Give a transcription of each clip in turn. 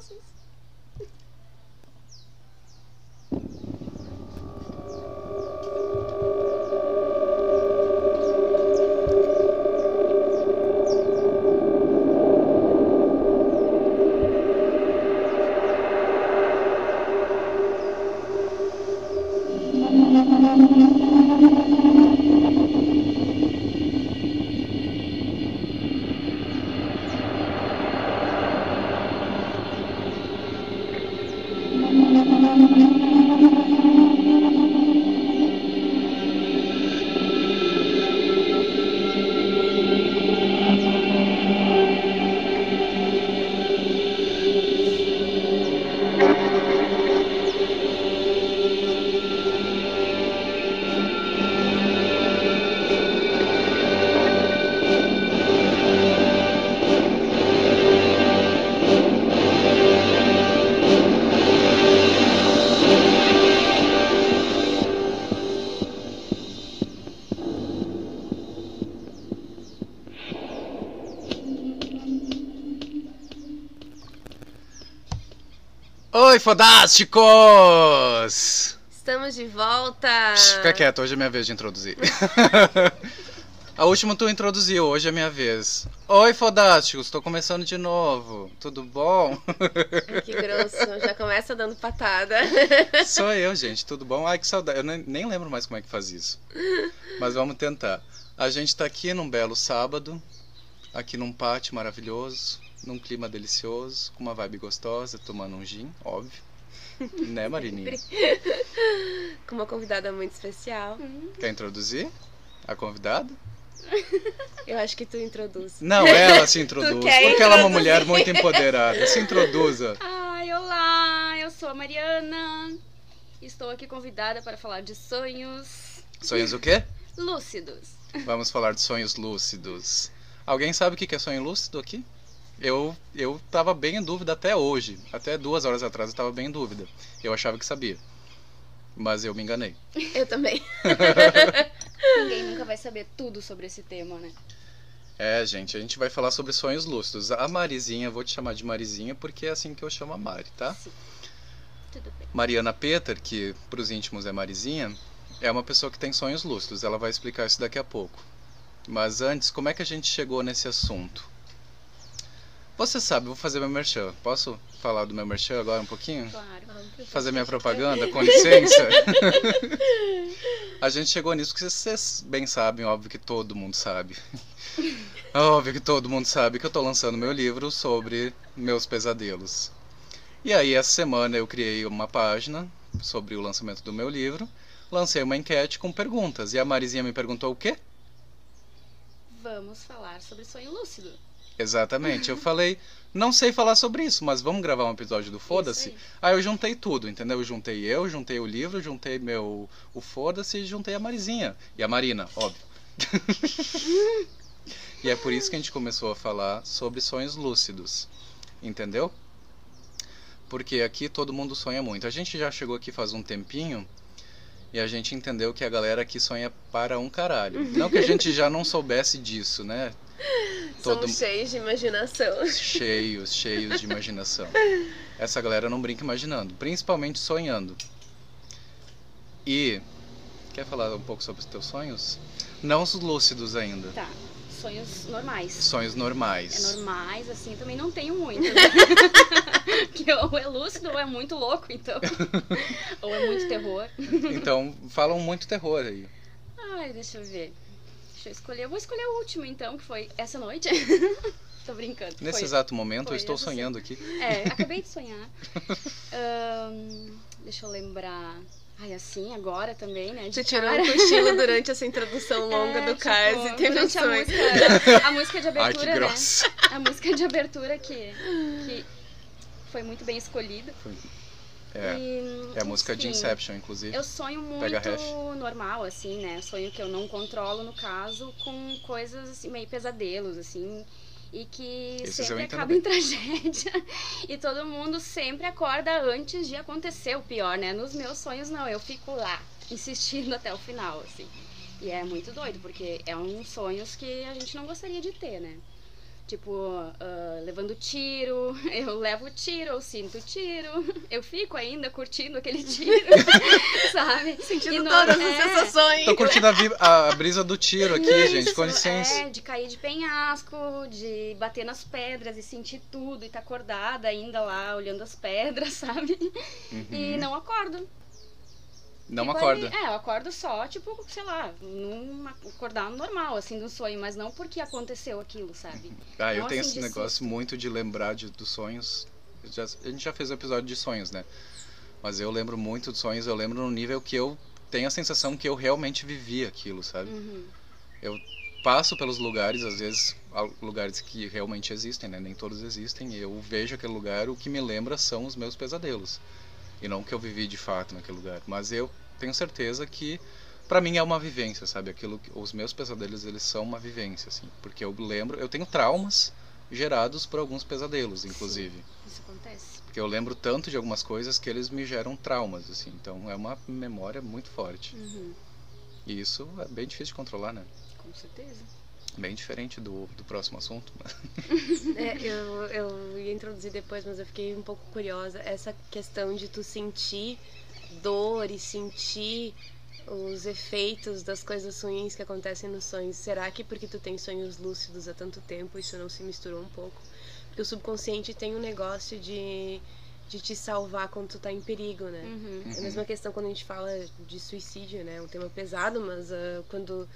faço fodásticos! Estamos de volta! Psh, Fica quieto, hoje é minha vez de introduzir. A última tu introduziu, hoje é minha vez. Oi, fodásticos, tô começando de novo. Tudo bom? Ai, que grosso, já começa dando patada. Sou eu, gente, tudo bom? Ai, que saudade. Eu nem, nem lembro mais como é que faz isso. Mas vamos tentar. A gente tá aqui num belo sábado, aqui num pátio maravilhoso, num clima delicioso, com uma vibe gostosa, tomando um gin, óbvio. Né, Marininha? Com uma convidada muito especial. Quer introduzir a convidada? Eu acho que tu introduz. Não, ela se introduz, porque ela é uma introduzir? mulher muito empoderada. Se introduza. Ai, olá! Eu sou a Mariana. Estou aqui convidada para falar de sonhos Sonhos o quê? lúcidos. Vamos falar de sonhos lúcidos. Alguém sabe o que é sonho lúcido aqui? Eu, eu tava bem em dúvida até hoje. Até duas horas atrás eu tava bem em dúvida. Eu achava que sabia. Mas eu me enganei. Eu também. Ninguém nunca vai saber tudo sobre esse tema, né? É, gente, a gente vai falar sobre sonhos lúcidos. A Marizinha, vou te chamar de Marizinha porque é assim que eu chamo a Mari, tá? Sim. Tudo bem. Mariana Peter, que pros íntimos é Marizinha, é uma pessoa que tem sonhos lúcidos. Ela vai explicar isso daqui a pouco. Mas antes, como é que a gente chegou nesse assunto? Você sabe, vou fazer meu merchan. Posso falar do meu merchan agora um pouquinho? Claro. Fazer minha propaganda, com licença? a gente chegou nisso que vocês bem sabem, óbvio que todo mundo sabe. Óbvio que todo mundo sabe que eu tô lançando meu livro sobre meus pesadelos. E aí, essa semana eu criei uma página sobre o lançamento do meu livro, lancei uma enquete com perguntas. E a Marizinha me perguntou o quê? Vamos falar sobre sonho lúcido. Exatamente. Eu falei, não sei falar sobre isso, mas vamos gravar um episódio do Foda-se. Aí. Aí eu juntei tudo, entendeu? Eu juntei eu, juntei o livro, juntei meu o Foda-se e juntei a Marizinha. E a Marina, óbvio. e é por isso que a gente começou a falar sobre sonhos lúcidos. Entendeu? Porque aqui todo mundo sonha muito. A gente já chegou aqui faz um tempinho e a gente entendeu que a galera aqui sonha para um caralho. Não que a gente já não soubesse disso, né? Todo- Somos cheios de imaginação. cheios, cheios de imaginação. Essa galera não brinca imaginando, principalmente sonhando. E quer falar um pouco sobre os teus sonhos? Não os lúcidos ainda. Tá. Sonhos normais. Sonhos É normais. normais, assim, também não tenho muito. Né? que ou é lúcido ou é muito louco, então. ou é muito terror. Então, falam muito terror aí. Ai, deixa eu ver. Deixa eu escolher. Eu vou escolher o último, então, que foi essa noite. Tô brincando. Nesse Foi- exato momento, foi eu estou essa sonhando aqui. É, acabei de sonhar. Ahn, deixa eu lembrar. Ai, assim, agora também, né? Você tirou um cochilo durante essa introdução longa É, do tipo, Cars e teve um durante a sonho. música, a música de Ai, que abertura, né? grossa. A música de abertura que, que foi muito bem escolhida. É, E, é a música de enfim, Inception, inclusive. Eu sonho muito normal, assim, né? Sonho que eu não controlo, no caso, com coisas assim, meio pesadelos, assim. E que Esses sempre acaba em tragédia. E todo mundo sempre acorda antes de acontecer o pior, né? Nos meus sonhos, não. Eu fico lá, insistindo até o final, assim. E é muito doido, porque é um sonhos que a gente não gostaria de ter, né? Tipo, uh, levando tiro, eu levo tiro, eu sinto tiro, eu fico ainda curtindo aquele tiro, sabe? Sentindo todas é, as sensações. Tô curtindo a, a, brisa do tiro aqui, Isso, gente, com licença. É, de cair de penhasco, de bater nas pedras e sentir tudo, e tá acordada ainda lá, olhando as pedras, sabe? Uhum. E não acordo. Não Fico acorda. é, eu acordo só, tipo, sei lá, num acordar normal, assim, do sonho, mas não porque aconteceu aquilo, sabe? Ah, eu Não tenho assim esse negócio susto. muito de lembrar de, dos sonhos. Já- a gente já fez um episódio de sonhos, né? Mas eu lembro muito dos sonhos, eu lembro no nível que eu tenho a sensação que eu realmente vivi aquilo, sabe? Uhum. Passo pelos lugares, às vezes, lugares que realmente existem, né? Nem todos existem, e eu vejo aquele lugar, o que me lembra são os meus pesadelos. E não que eu vivi de fato naquele lugar. Mas eu tenho certeza que pra mim é uma vivência, sabe? Aquilo que, os meus pesadelos, eles são uma vivência, assim. Porque eu lembro, eu tenho traumas gerados por alguns pesadelos, inclusive. Isso acontece. Porque eu lembro tanto de algumas coisas que eles me geram traumas, assim. Então é uma memória muito forte. Uhum. E isso é bem difícil de controlar, né? Com certeza. Bem diferente do, do próximo assunto. É, eu, eu ia introduzir depois, mas eu fiquei um pouco curiosa. Essa questão de tu sentir dor e sentir os efeitos das coisas ruins que acontecem nos sonhos. Será que porque tu tem sonhos lúcidos há tanto tempo isso não se misturou um pouco? Porque o subconsciente tem um negócio de, de te salvar quando tu tá em perigo, né? Uhum. É a mesma questão quando a gente fala de suicídio, né? É um tema pesado, mas ah, quando.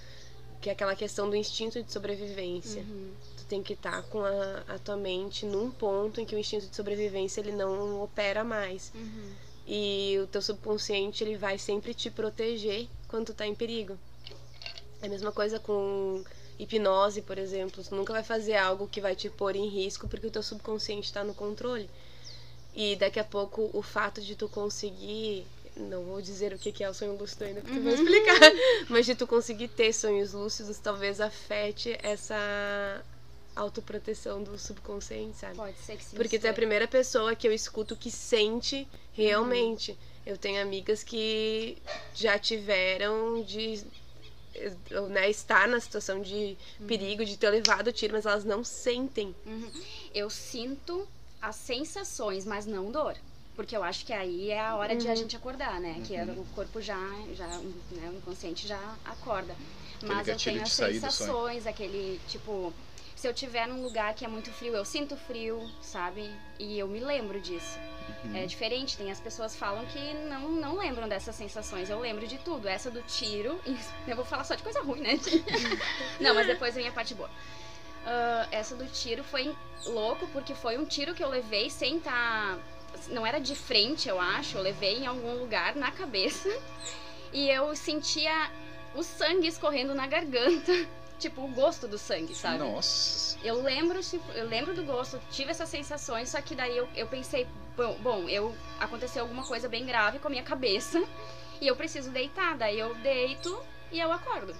que é aquela questão do instinto de sobrevivência Uhum. tu tem que estar com a, a tua mente num ponto em que o instinto de sobrevivência ele não opera mais. Uhum. E o teu subconsciente ele vai sempre te proteger quando tu tá em perigo. É a mesma coisa com hipnose, por exemplo. Tu nunca vai fazer algo que vai te pôr em risco porque o teu subconsciente está no controle. E daqui a pouco o fato de tu conseguir. Não vou dizer o que é o sonho lúcido ainda, porque tu vai explicar. Mas de tu conseguir ter sonhos lúcidos talvez afete essa autoproteção do subconsciente, sabe? Pode ser que sim. Porque tu é a primeira pessoa que eu escuto que sente realmente. Eu tenho amigas que já tiveram de né, estar na situação de perigo, de ter levado o tiro, mas elas não sentem. Eu sinto as sensações, mas não dor. Porque eu acho que aí é a hora de a Uhum. gente acordar, né? Que é, o corpo já, já né, o inconsciente já acorda. Mas eu tenho as sensações, aquele, tipo... Se eu tiver num lugar que é muito frio, eu sinto frio, sabe? E eu me lembro disso. Uhum. É diferente, tem as pessoas falam que não, não lembram dessas sensações. Eu lembro de tudo. Essa do tiro, eu vou falar só de coisa ruim, né? não, mas depois vem a parte boa. Ah, essa do tiro foi louco, porque foi um tiro que eu levei sem estar. Não era de frente, eu acho. Eu levei em algum lugar na cabeça. E eu sentia o sangue escorrendo na garganta. Tipo, o gosto do sangue, sabe? Nossa. Eu lembro, tipo, eu lembro do gosto, tive essas sensações, só que daí eu, eu pensei, bom, bom, eu aconteceu alguma coisa bem grave com a minha cabeça e eu preciso deitar, daí eu deito e eu acordo.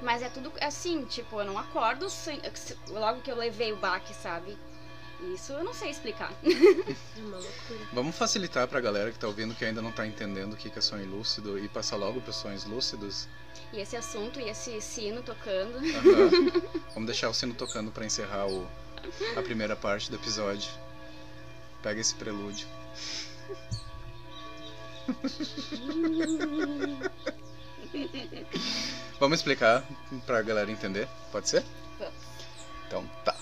Mas é tudo assim, tipo, eu não acordo sem- logo que eu levei o baque, sabe? Isso eu não sei explicar. É uma loucura. Vamos facilitar pra galera que tá ouvindo que ainda não tá entendendo o que que é sonho lúcido e passar logo pros sonhos lúcidos. E esse assunto e esse sino tocando. Aham. Vamos deixar o sino tocando pra encerrar o, a primeira parte do episódio. Pega esse prelúdio. Vamos explicar pra galera entender? Pode ser? Vamos. Então tá.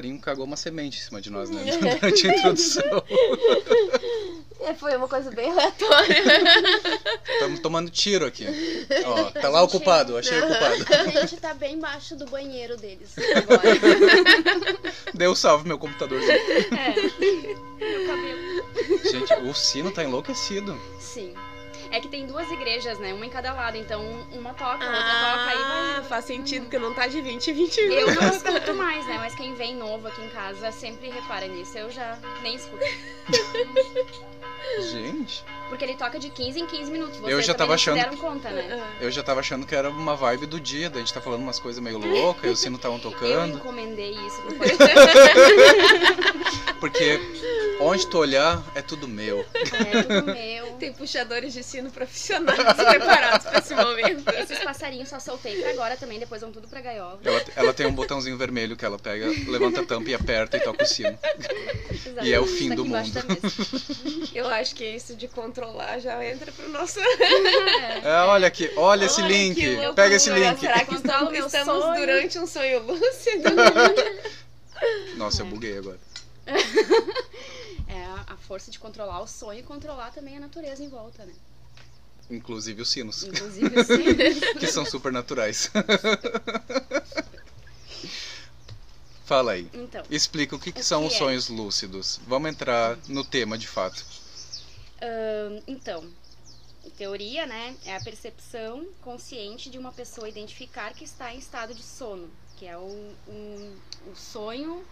Passarinho cagou uma semente em cima de nós, né? Durante a introdução. É, foi uma coisa bem aleatória. Estamos tomando tiro aqui. Ó, tá lá o culpado, achei o culpado. A gente tá bem embaixo do banheiro deles agora. Deu salve meu computadorzinho. É. Meu cabelo. Gente, o sino tá enlouquecido. Sim. É que tem duas igrejas, né? Uma em cada lado. Então, uma toca, a outra toca, aí Ah, vai. faz sentido, porque não tá de 20 em 20 Eu minutos. não escuto mais, né? Mas quem vem novo aqui em casa sempre repara nisso. Eu já nem escuto. Gente, Porque ele toca de 15 em 15 minutos. Vocês Eu já tava não achando- deram conta, né? Eu já tava achando que era uma vibe do dia, da gente tá falando umas coisas meio loucas, e os sinos estavam Eu tocando. encomendei isso pro podcast. Porque onde tu olhar, é tudo meu. É tudo meu. Tem puxadores de sino profissionais preparados pra esse momento. Esses passarinhos só soltei pra agora também, depois vão tudo pra gaiola. Ela, ela tem um botãozinho vermelho que ela pega, levanta a tampa e aperta e toca o sino. E é o fim Tá do mundo. Eu acho que isso de controlar já entra pro nosso. É, olha aqui, olha esse Olha link. que loucura. Pega esse link. Será que estamos, estamos sonho. durante um sonho lúcido? Nossa, eu buguei agora. É a- força de controlar o sonho e controlar também a natureza em volta, né? Inclusive os sinos, Inclusive, sim. que são super naturais. Fala aí. Então, Explica o que, que são que os é? sonhos lúcidos. Vamos entrar no tema de fato. ahn, então, em teoria, né, é a percepção consciente de uma pessoa identificar que está em estado de sono, que é o, o sonho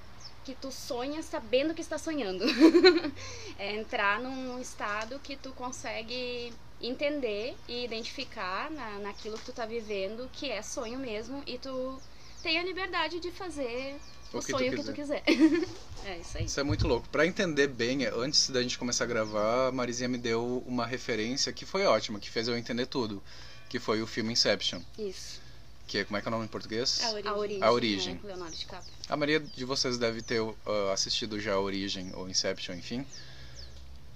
que tu sonha sabendo que está sonhando. é entrar num estado que tu consegue entender e identificar na, naquilo que tu tá vivendo que é sonho mesmo e tu tem a liberdade de fazer o, O que tu sonho que tu quiser. é isso aí. Isso é muito louco. Pra entender bem, antes da gente começar a gravar, a Marizinha me deu uma referência que foi ótima, que fez eu entender tudo. Que foi o filme Inception. Isso. Que é, como é que é o nome em português? A origem. A origem. A origem. Né, DiCaprio. A maioria de vocês deve ter ah, assistido já a Origem ou Inception, enfim.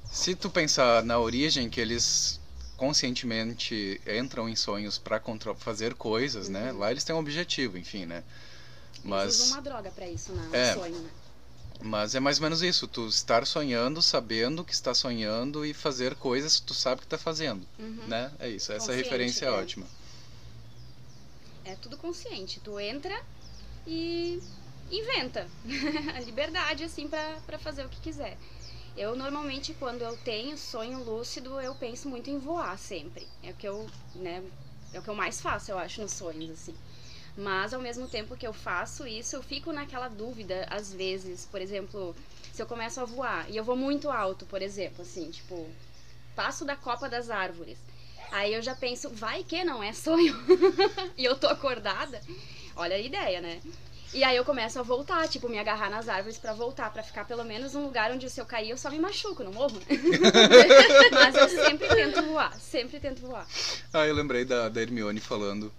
Se tu pensar na Origem, que eles conscientemente entram em sonhos contro- fazer coisas, né? Lá eles têm um objetivo, enfim, né? Eles Mas, usam uma droga pra isso, né? É. Sonho, né? mas é mais ou menos isso, tu estar sonhando, sabendo que está sonhando e fazer coisas que tu sabe que tá fazendo, Uhum. né? É isso, essa Consciente, referência é é. ótima. É tudo consciente. Tu entra e inventa. a liberdade, assim, pra fazer o que quiser. Eu, normalmente, quando eu tenho sonho lúcido, eu penso muito em voar sempre. É o que eu, né, é o que eu mais faço, eu acho, nos sonhos, assim. Mas, ao mesmo tempo que eu faço isso, eu fico naquela dúvida, às vezes, por exemplo, se eu começo a voar e eu vou muito alto, por exemplo, assim, tipo, passo da copa das árvores. Aí eu já penso, vai que não é sonho? e eu tô acordada. Olha a ideia, né? E aí eu começo a voltar, tipo, me agarrar nas árvores pra voltar, pra ficar pelo menos num lugar onde se eu cair eu só me machuco, não morro, né? Mas eu sempre tento voar, sempre tento voar. Ah, eu lembrei da, da Hermione falando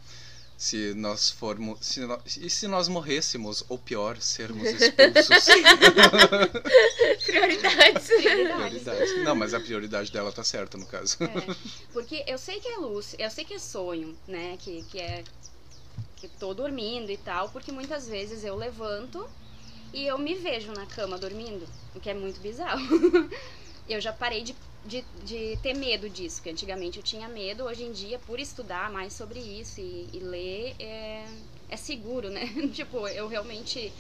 se nós formos. Se nó- e se nós morrêssemos, ou pior, sermos expulsos? Prioridades. prioridade. Não, mas a prioridade dela tá certa no caso. É, porque eu sei que é luz, eu sei que é sonho, né? Que, que é que tô dormindo e tal, porque muitas vezes eu levanto e eu me vejo na cama dormindo, o que é muito bizarro. eu já parei de, de, de ter medo disso, porque antigamente eu tinha medo, hoje em dia, por estudar mais sobre isso e, e ler, é, é seguro, né? tipo, eu realmente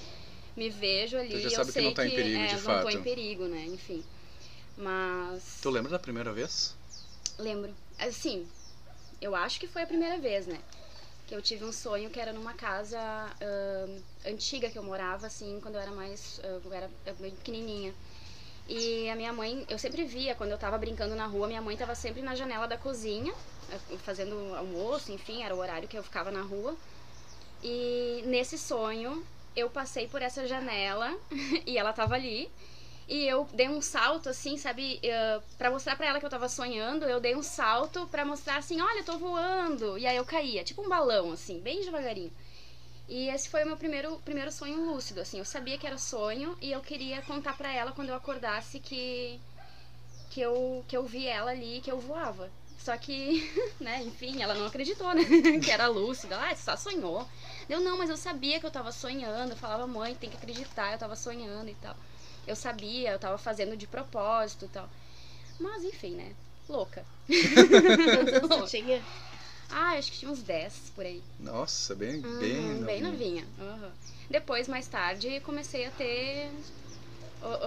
me vejo ali, Tu já eu sabe que sei não tá em perigo, é, de não tô fato. em perigo, né? Enfim. Mas. Tu lembra da primeira vez? Lembro. Assim, eu acho que foi a primeira vez, né? Que eu tive um sonho que era numa casa ahn, antiga que eu morava, assim, quando eu era mais. ah, eu era bem pequenininha. E a minha mãe, eu sempre via, quando eu tava brincando na rua, minha mãe tava sempre na janela da cozinha, eh, fazendo almoço, enfim, era o horário que eu ficava na rua. E nesse sonho, eu passei por essa janela e ela tava ali. E eu dei um salto, assim, sabe? eh, pra mostrar pra ela que eu tava sonhando, eu dei um salto pra mostrar assim: olha, eu tô voando. E aí eu caía, tipo um balão, assim, bem devagarinho. E esse foi o meu primeiro, primeiro sonho lúcido, assim. Eu sabia que era sonho e eu queria contar pra ela quando eu acordasse que, que, eu, que eu vi ela ali, que eu voava. Só que, né, enfim, ela não acreditou, né? que era lúcida. Ah, você só sonhou. Eu não, mas eu sabia que eu tava sonhando. Eu falava, mãe, tem que acreditar, eu tava sonhando e tal. Eu sabia, eu tava fazendo de propósito e tal. Mas, enfim, né? Louca. Quantos anos você tinha? Ah, acho que tinha uns 10 por aí. Nossa, bem, Uhum, bem, bem novinha. novinha. Uhum. Depois, mais tarde, comecei a ter.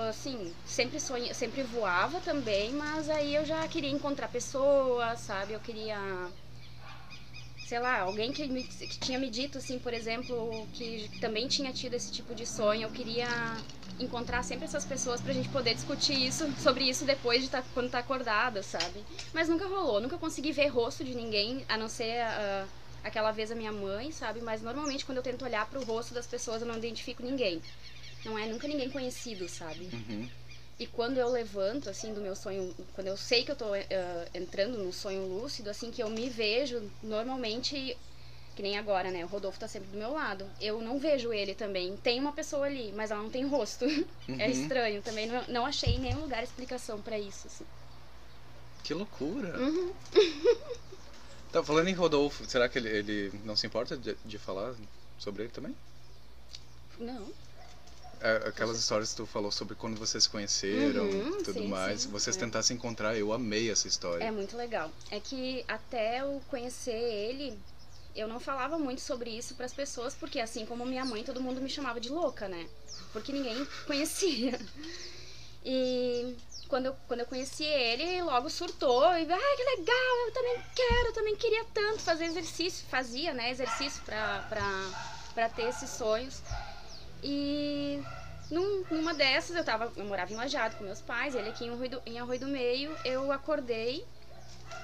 Assim, sempre sonha, sempre voava também, mas aí eu já queria encontrar pessoas, sabe? Eu queria. Sei lá, alguém que, me, que tinha me dito, assim, por exemplo, que também tinha tido esse tipo de sonho. Eu queria encontrar sempre essas pessoas pra gente poder discutir isso, sobre isso depois de tá, quando tá acordada, sabe? Mas nunca rolou, nunca consegui ver rosto de ninguém, a não ser ah, aquela vez a minha mãe, sabe? Mas normalmente quando eu tento olhar pro rosto das pessoas eu não identifico ninguém. Não é nunca ninguém conhecido, sabe? Uhum. E quando eu levanto, assim, do meu sonho, quando eu sei que eu tô eh, entrando no sonho lúcido, assim, que eu me vejo, normalmente, que nem agora, né? O Rodolfo tá sempre do meu lado. Eu não vejo ele também. Tem uma pessoa ali, mas ela não tem rosto. É Uhum. estranho também. Não, não achei em nenhum lugar explicação pra isso, assim. Que loucura. Uhum. Tá falando em Rodolfo, será que ele, ele não se importa de, de falar sobre ele também? Não. É, aquelas histórias que tu falou sobre quando vocês se conheceram Uhum, e tudo sim, mais. sim, vocês é. tentaram se encontrar, eu amei essa história. É muito legal. É que até eu conhecer ele, eu não falava muito sobre isso pras pessoas, porque assim como minha mãe, todo mundo me chamava de louca, né? Porque ninguém conhecia. E quando eu, quando eu conheci ele, logo surtou e, ah, que legal, eu também quero, eu também queria tanto fazer exercício, fazia, né, exercício pra ter esses sonhos. E num- numa dessas, eu tava, eu morava em Lajado com meus pais, ele aqui em Arroio do, em Arroio do Meio, eu acordei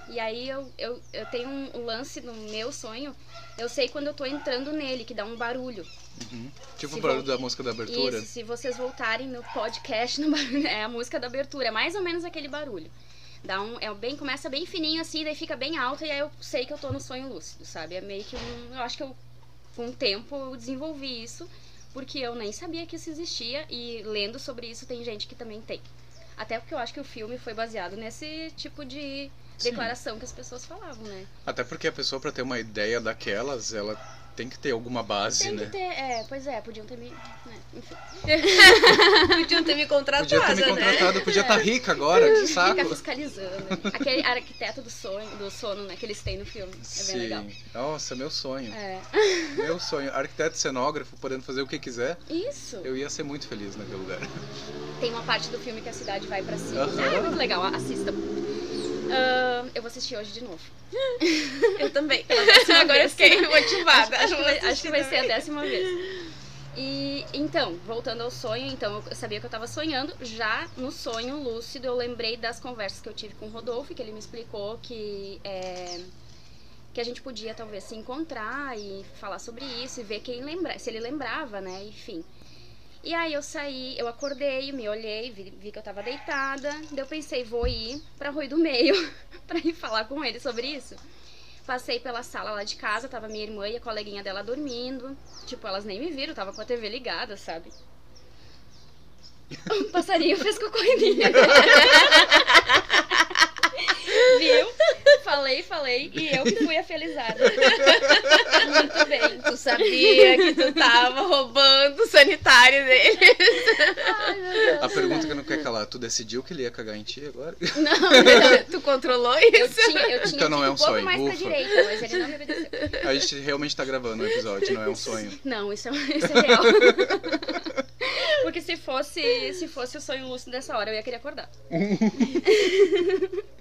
e aí eu, eu, eu tenho um, lance no meu sonho, eu sei quando eu tô entrando nele, que dá um barulho. Uhum. Tipo o barulho da música da abertura. Isso, se vocês voltarem no podcast, no barulho, é a música da abertura, é mais ou menos aquele barulho. Dá um, é bem, começa bem fininho assim, daí fica bem alto e aí eu sei que eu tô no sonho lúcido, sabe? É meio que um, eu acho que eu com o tempo eu desenvolvi isso, porque eu nem sabia que isso existia e lendo sobre isso tem gente que também tem. Até porque eu acho que o filme foi baseado nesse tipo de Sim. declaração que as pessoas falavam, né? Até porque a pessoa, pra ter uma ideia daquelas, ela tem que ter alguma base, Tem né? que ter, é, pois é, podiam ter me, né, enfim. Podiam ter me contratado, Podia ter me né? contratado, podia estar rica agora, que saco. Fica fiscalizando. Aquele arquiteto do sonho, do sono, né, que eles têm no filme. É bem legal. Sim. Nossa, meu sonho. É. Meu sonho. Arquiteto cenógrafo, podendo fazer o que quiser, Isso. eu ia ser muito feliz naquele lugar. Tem uma parte do filme que a cidade vai pra cima. Aham. Ah, é muito legal, assistam. Ah, eu vou assistir hoje de novo. Eu também. Agora eu fiquei motivada. Acho, acho que vai, acho que vai ser a décima vez. E então, voltando ao sonho, então eu sabia que eu tava sonhando. Já no sonho lúcido, eu lembrei das conversas que eu tive com o Rodolfo, que ele me explicou que é, que a gente podia talvez se encontrar e falar sobre isso e ver quem lembra, se ele lembrava, né? Enfim. E aí eu saí, eu acordei, me olhei, vi, vi que eu tava deitada. Daí eu pensei, vou ir pra Rui do Meio pra ir falar com ele sobre isso. Passei pela sala lá de casa, tava minha irmã e a coleguinha dela dormindo. Tipo, elas nem me viram, tava com a TV ligada, sabe? Um passarinho fez cocô em mim. Viu? Falei, falei, e eu que fui a felizada. Muito bem. Tu sabia que tu tava roubando o sanitário dele. Ai, meu Deus. A pergunta que eu não quero calar, tu decidiu que ele ia cagar em ti agora? Não, tu controlou eu isso? tinha, eu tinha Então não é um um pouco sonho, mais pra ufa. direita, mas ele não me obedeceu. A gente realmente tá gravando o episódio, não é um sonho. Não, isso é, isso é real. Porque se fosse, se fosse o sonho lúcido dessa hora, eu ia querer acordar.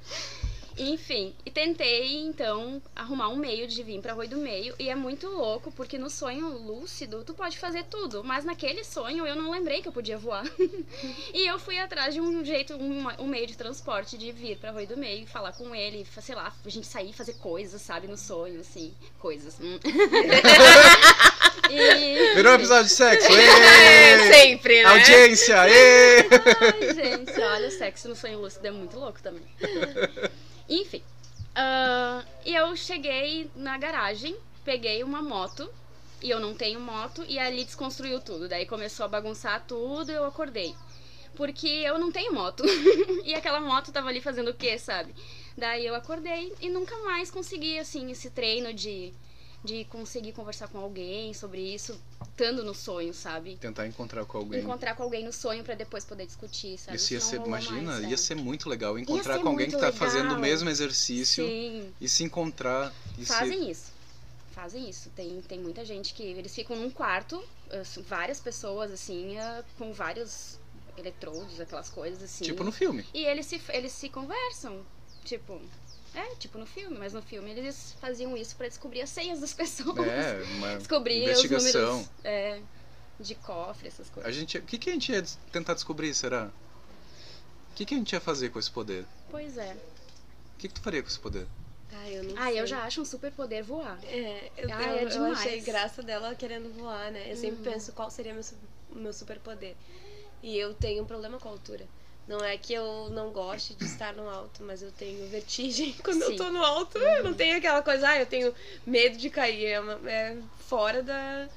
Enfim, e tentei então arrumar um meio de vir pra Rui do Meio. E é muito louco, porque no sonho lúcido tu pode fazer tudo, mas naquele sonho eu não lembrei que eu podia voar. e eu fui atrás de um jeito, um, um meio de transporte de vir pra Rui do Meio e falar com ele, sei lá, a gente sair e fazer coisas, sabe, no sonho, assim, coisas. hum. e... Virou um episódio de sexo! É, sempre, né? Audiência! Ê! Ai, gente, olha, o sexo no sonho lúcido é muito louco também. Enfim. e eu cheguei na garagem, peguei uma moto, e eu não tenho moto, e ali desconstruiu tudo. Daí começou a bagunçar tudo eu acordei. Porque eu não tenho moto. e aquela moto tava ali fazendo o quê, sabe? Daí eu acordei e nunca mais consegui, assim, esse treino de, de conseguir conversar com alguém sobre isso, estando no sonho, sabe? Tentar encontrar com alguém. Encontrar com alguém no sonho pra depois poder discutir, sabe? Isso ia não ser, imagina, mais, ia ser muito legal encontrar com alguém que muito tá fazendo o legal. mesmo exercício Sim, e se encontrar e se... fazem isso. Fazem isso. Tem, tem muita gente que eles ficam num quarto, assim, várias pessoas, assim, ah, com vários eletrodos, aquelas coisas assim. Tipo no filme. E eles se, eles se conversam. Tipo. É, tipo no filme, mas no filme eles faziam isso pra descobrir as senhas das pessoas. É, uma descobrir investigação. os números é, de cofre, essas coisas. A gente, o que, que a gente ia tentar descobrir, será? O que, que a gente ia fazer com esse poder? Pois é. O que, que tu faria com esse poder? Ah, eu não Ah, sei. eu já acho um super poder voar. É, eu, Ah, eu, é eu demais. achei graça dela querendo voar, né? Eu sempre Uhum. penso qual seria meu, meu superpoder. E eu tenho um problema com a altura. Não é que eu não goste de estar no alto, mas eu tenho vertigem quando eu Sim. tô no alto. Eu não tenho aquela coisa, ah, eu tenho medo de cair. É, uma- é fora da,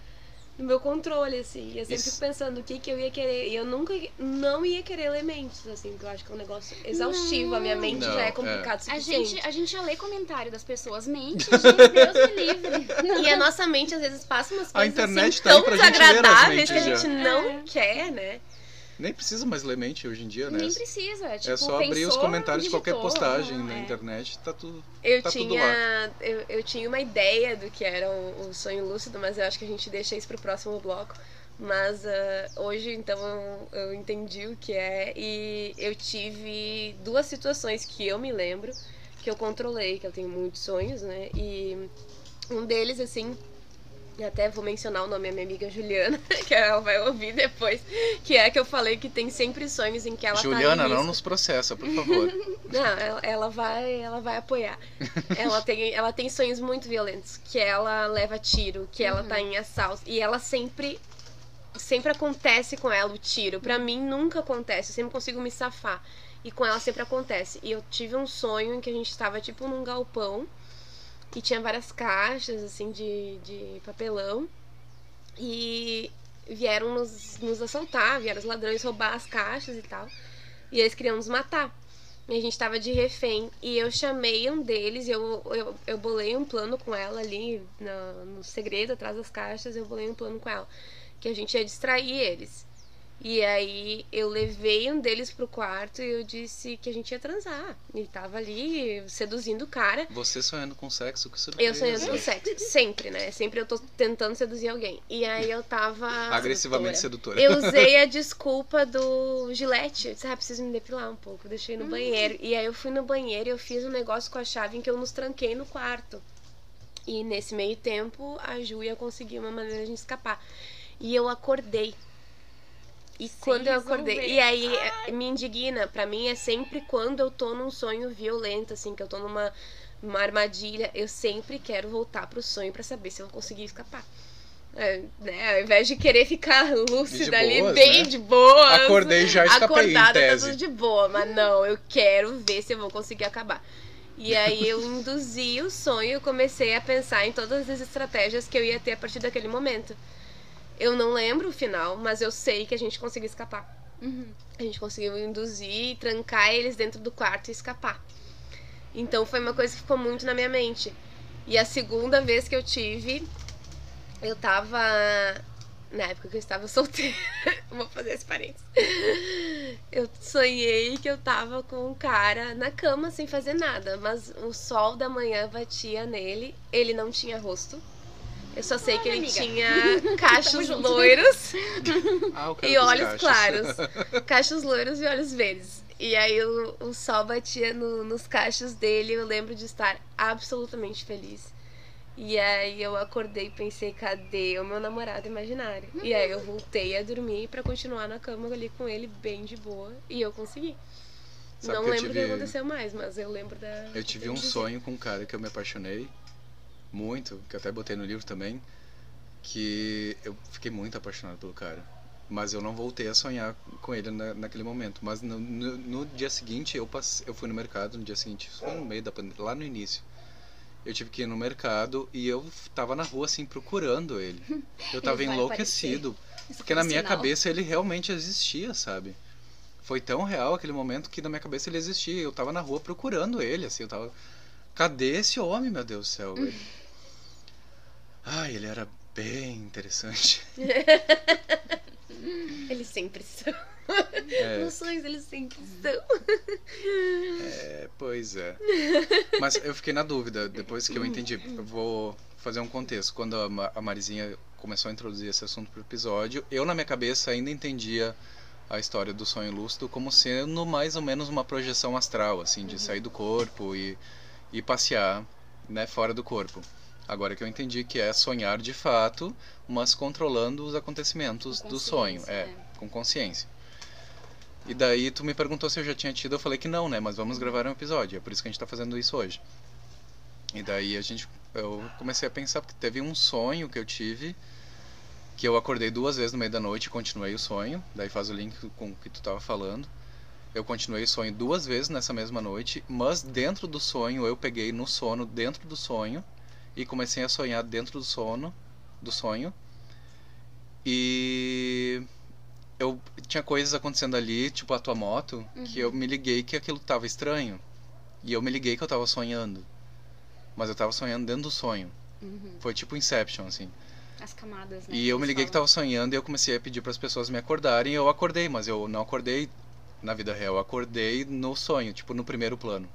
do meu controle, assim. E eu sempre Isso- fico pensando o que, que eu ia querer. E eu nunca não ia querer elementos, assim, porque eu acho que é um negócio exaustivo. A minha mente Não, já é é. complicado o A suficiente. gente, a gente já lê comentário das pessoas. Mente, gente, Deus me livre. E a nossa mente às vezes passa umas A coisas internet assim, tá tão desagradáveis que a gente não É. quer, né? Nem precisa mais ler mente hoje em dia, né? Nem precisa. Tipo, é só abrir os comentários de qualquer digitou, postagem não, na é. internet, tá tudo. Eu Tá tudo tinha eu, eu tinha uma ideia do que era o, o sonho lúcido, mas eu acho que a gente deixa isso pro próximo bloco. Mas ah, hoje, então, eu, eu entendi o que é e eu tive duas situações que eu me lembro que eu controlei, que eu tenho muitos sonhos, né? E um deles, assim, e até vou mencionar o nome da minha amiga Juliana, que ela vai ouvir depois, que é a que eu falei que tem sempre sonhos em que ela Juliana, tá em não nos processa, por favor. Não, ela, ela vai, ela vai apoiar. ela tem, ela tem sonhos muito violentos, que ela leva tiro, que ela tá em assalto e ela sempre sempre acontece com ela o tiro. Pra mim nunca acontece, eu sempre consigo me safar. E com ela sempre acontece. E eu tive um sonho em que a gente tava tipo num galpão e tinha várias caixas assim de, de papelão e vieram nos, nos assaltar, vieram os ladrões roubar as caixas e tal. E eles queriam nos matar. E a gente tava de refém. E eu chamei um deles, e eu, eu, eu bolei um plano com ela ali, no, no segredo, atrás das caixas, eu bolei um plano com ela. Que a gente ia distrair eles. E aí eu levei um deles pro quarto e eu disse que a gente ia transar. E tava ali seduzindo o cara. Você sonhando com sexo, que surpresa. Eu sonhando com sexo. Sempre, né? Sempre eu tô tentando seduzir alguém. E aí eu tava. Agressivamente sedutora. Eu usei a desculpa do gilete. Eu disse, ah, preciso me depilar um pouco. Deixei no banheiro. E aí eu fui no banheiro e eu fiz um negócio com a chave em que eu nos tranquei no quarto. E nesse meio tempo, a Ju ia conseguir uma maneira de escapar. E eu acordei. E quando eu acordei. resolver. E aí eh, me indigna. Pra mim é sempre quando eu tô num sonho violento, assim, que eu tô numa uma armadilha. Eu sempre quero voltar pro sonho pra saber se eu vou conseguir escapar. É, né? Ao invés de querer ficar lúcida ali, boas, bem né? de boa. Acordei e já escapei, em Acordada, tá tese. tudo de boa. Mas não, eu quero ver se eu vou conseguir acabar. E aí eu induzi o sonho e comecei a pensar em todas as estratégias que eu ia ter a partir daquele momento. Eu não lembro o final, mas eu sei que a gente conseguiu escapar. Uhum. A gente conseguiu induzir, trancar eles dentro do quarto e escapar. Então foi uma coisa que ficou muito na minha mente. E a segunda vez que eu tive, eu tava. Na época que eu estava solteira. Vou fazer esse parênteses. Eu sonhei que eu tava com um cara na cama sem fazer nada, mas o sol da manhã batia nele. Ele não tinha rosto. Eu só sei que ele amiga. tinha cachos loiros Ah, e olhos cachos. claros. Cachos loiros e olhos verdes. E aí o, o sol batia no- nos cachos dele e eu lembro de estar absolutamente feliz. E aí eu acordei e pensei, cadê o meu namorado imaginário? E aí eu voltei a dormir pra continuar na cama ali com ele bem de boa. E eu consegui. Sabe Não que lembro o que tive- aconteceu mais, mas eu lembro da. Eu tive um sonho com um cara que eu me apaixonei muito, que eu até botei no livro também, que eu fiquei muito apaixonado pelo cara. Mas eu não voltei a sonhar com ele na, naquele momento. Mas no, no, no dia seguinte eu passei, eu fui no mercado, no dia seguinte, foi no meio da pandemia, lá no início. Eu tive que ir no mercado e eu tava na rua assim procurando ele. Eu tava vai enlouquecido, porque na minha sinal. cabeça ele realmente existia, sabe? foi tão real aquele momento que na minha cabeça ele existia. Eu tava na rua procurando ele, assim, eu tava. Cadê esse homem, meu Deus do céu? Ele... Ai, ele era bem interessante. Eles sempre são. É. Nos sonhos eles sempre são. É, pois é. Mas eu fiquei na dúvida, depois que eu entendi. Eu vou fazer um contexto. Quando a Ma- a Marizinha começou a introduzir esse assunto pro episódio, eu na minha cabeça ainda entendia a história do sonho lúcido como sendo mais ou menos uma projeção astral, assim, de sair do corpo e, e passear, né, fora do corpo. Agora que eu entendi que é sonhar de fato, mas controlando os acontecimentos do sonho, é, né? com consciência. E daí tu me perguntou se eu já tinha tido, eu falei que não, né? Mas vamos gravar um episódio, é por isso que a gente tá fazendo isso hoje. E daí a gente, eu comecei a pensar, porque teve um sonho que eu tive, que eu acordei duas vezes no meio da noite e continuei o sonho, daí faz o link com o que tu tava falando. Eu continuei o sonho duas vezes nessa mesma noite, mas dentro do sonho eu peguei no sono dentro do sonho e comecei a sonhar dentro do sono, do sonho. E eu tinha coisas acontecendo ali, tipo a tua moto, que eu me liguei que aquilo tava estranho. E eu me liguei que eu tava sonhando. Mas eu tava sonhando dentro do sonho. Uhum. Foi tipo Inception, assim. As camadas, né? E eu me liguei que tava sonhando e eu comecei a pedir para as pessoas me acordarem. E eu acordei, mas eu não acordei na vida real. Eu acordei no sonho, tipo no primeiro plano.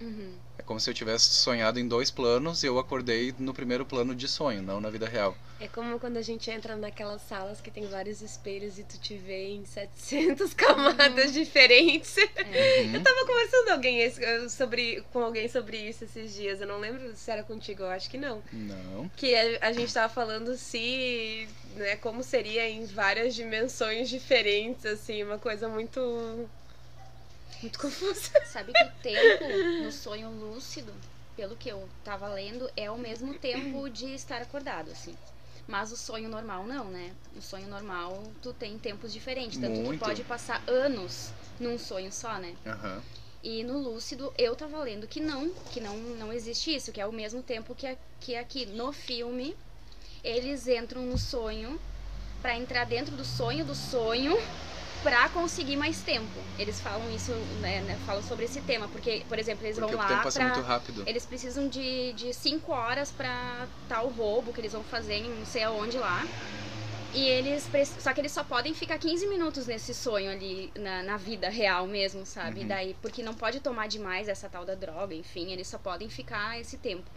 Uhum. É como se eu tivesse sonhado em dois planos e eu acordei no primeiro plano de sonho, não na vida real. É como quando a gente entra naquelas salas que tem vários espelhos e tu te vê em 700 camadas diferentes. É. Eu tava conversando com alguém esse- sobre, com alguém sobre isso esses dias. Eu não lembro se era contigo, eu acho que não. Não. Que a, a gente tava falando se, né, como seria em várias dimensões diferentes, assim, uma coisa muito. Muito confusa. Sabe que o tempo no sonho lúcido, pelo que eu tava lendo, é o mesmo tempo de estar acordado, assim. Mas o sonho normal não, né? O sonho normal, tu tem tempos diferentes. Tanto Muito. tu pode passar anos num sonho só, né? Aham. E no lúcido, eu tava lendo que não, que não, não existe isso, que é o mesmo tempo que, a- que aqui no filme, eles entram no sonho pra entrar dentro do sonho do sonho pra conseguir mais tempo. Eles falam isso, né, né, falam sobre esse tema, porque, por exemplo, eles Porque vão o lá tempo passa pra... muito rápido. Eles precisam de, de cinco horas pra tal roubo que eles vão fazer em não sei aonde lá. E eles. Só que eles só podem ficar 15 minutos nesse sonho ali, na, na vida real mesmo, sabe? Uhum. Daí, porque não pode tomar demais essa tal da droga, enfim, eles só podem ficar esse tempo.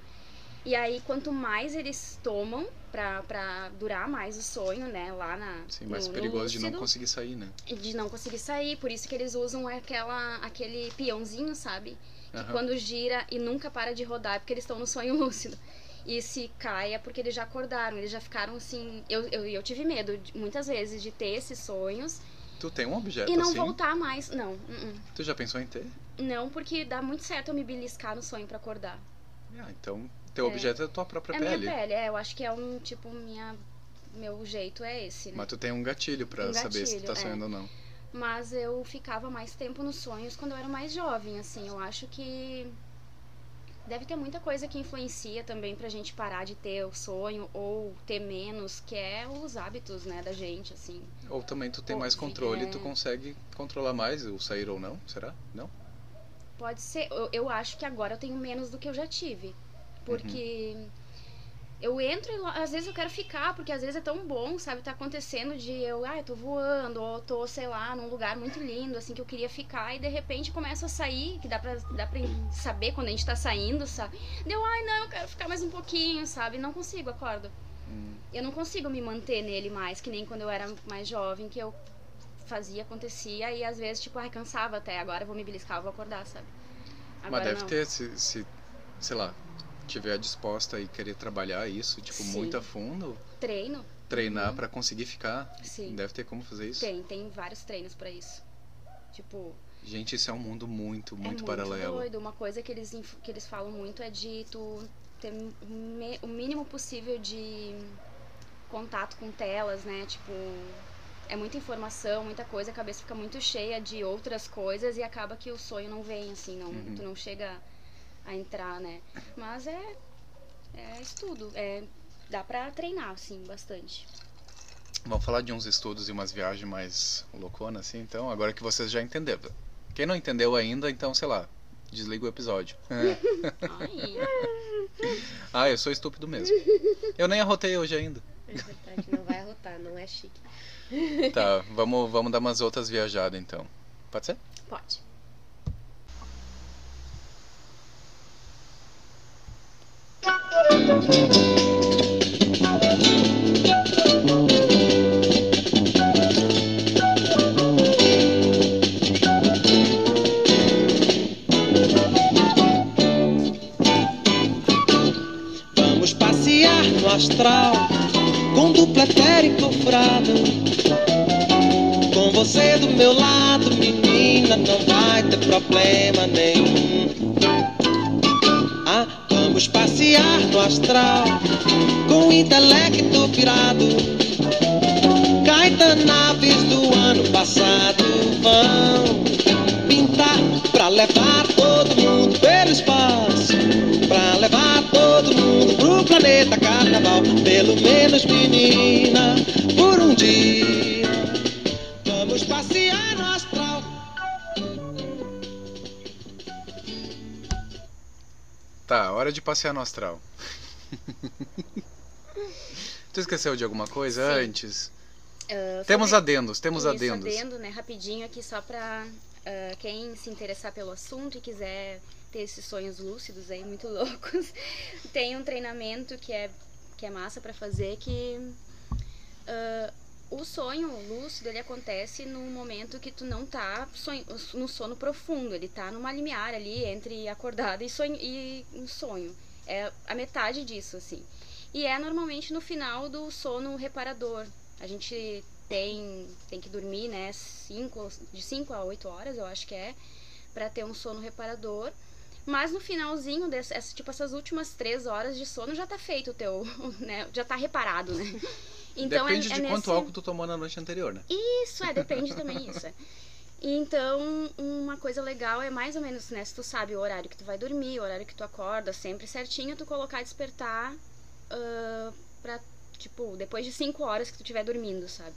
E aí, quanto mais eles tomam pra, pra durar mais o sonho, né, lá na. Sim, mais no- no perigoso de não lúcido, conseguir sair, né? de não conseguir sair, por isso que eles usam aquela, aquele peãozinho, sabe? Que Aham. quando gira e nunca para de rodar é porque eles estão no sonho lúcido. E se cai é porque eles já acordaram, eles já ficaram assim. Eu, eu, eu tive medo de- muitas vezes de ter esses sonhos Tu tem um objeto e não assim? voltar mais. Não, uh-uh. Tu já pensou em ter? não, porque dá muito certo eu me beliscar no sonho pra acordar. Ah, então teu É. objeto é a tua própria é pele. minha pele, é, eu acho que é um tipo minha meu jeito é esse, né? Mas tu tem um gatilho pra Um saber se tu tá gatilho, é. sonhando ou não. Mas eu ficava mais tempo nos sonhos quando eu era mais jovem, assim. Eu acho que deve ter muita coisa que influencia também pra gente parar de ter o sonho ou ter menos, que é os hábitos, né, da gente, assim. Ou também tu tem Pô, mais controle, é. tu consegue controlar mais o sair ou não, será? Não? Pode ser. Eu, eu acho que agora eu tenho menos do que eu já tive. Porque eu entro e às vezes eu quero ficar, porque às vezes é tão bom, sabe? Tá acontecendo de eu, ah, eu tô voando, ou tô, sei lá, num lugar muito lindo, assim, que eu queria ficar, e de repente começa a sair, que dá pra, dá pra saber quando a gente tá saindo, sabe? Deu, ai, não, eu quero ficar mais um pouquinho, sabe? Não consigo, acordo. Hum. Eu não consigo me manter nele mais, que nem quando eu era mais jovem, que eu fazia, acontecia, e às vezes, tipo, ai, cansava até, agora eu vou me beliscar, vou acordar, sabe? Mas Agora deve não. ter, se, se, sei lá, tiver disposta e querer trabalhar isso, tipo, Sim. muito a fundo, Treino? treinar pra conseguir ficar, Sim. deve ter como fazer isso. Tem, tem vários treinos pra isso. Tipo, Gente, isso é um mundo muito, é muito muito paralelo. doido. Uma coisa que eles, que eles falam muito é de tu ter o me- o mínimo possível de contato com telas, né? Tipo, é muita informação, muita coisa, a cabeça fica muito cheia de outras coisas e acaba que o sonho não vem, assim, não, Uhum. tu não chega a entrar, né? Mas é, é estudo, é, dá pra treinar, assim, bastante. Vamos falar de uns estudos e umas viagens mais louconas, assim, então, agora que vocês já entenderam. Quem não entendeu ainda, então, sei lá, desliga o episódio. Ai, ah, eu sou estúpido mesmo. Eu nem arrotei hoje ainda. É verdade, não vai arrotar, não é chique. Tá, vamos, vamos dar umas outras viajadas então. Pode ser? pode. Vamos passear no astral com dupla etérico frado. Com você do meu lado, menina, não vai ter problema nenhum. Passear no astral com intelecto pirado. Caetanaves do ano passado vão pintar pra levar todo mundo pelo espaço. Pra levar todo mundo pro planeta carnaval. Pelo menos, menina, Tá, hora de passear no astral. tu esqueceu de alguma coisa Sim. antes? Ah, Temos adendos, temos Isso, adendos. adendo, né? Rapidinho aqui só pra ah, quem se interessar pelo assunto e quiser ter esses sonhos lúcidos aí muito loucos. Tem um treinamento que é, que é massa pra fazer que ah, o sonho lúcido ele acontece num momento que tu não tá sonho, no sono profundo, ele tá numa limiar ali entre acordado e sonho e um sonho. É a metade disso, assim. E é normalmente no final do sono reparador. A gente tem, tem que dormir, né, cinco, de 5 a 8 horas, eu acho que é, para ter um sono reparador. Mas no finalzinho, desse, essa, tipo, essas últimas três horas de sono já tá feito o teu, né, já tá reparado, né? Então é- Depende é de quanto nesse- álcool tu tomou na noite anterior, né? isso, é, depende também isso. é. Então, uma coisa legal é mais ou menos, né, se tu sabe o horário que tu vai dormir, o horário que tu acorda, sempre certinho, tu colocar despertar ah, pra, tipo, depois de 5 horas que tu estiver dormindo, sabe?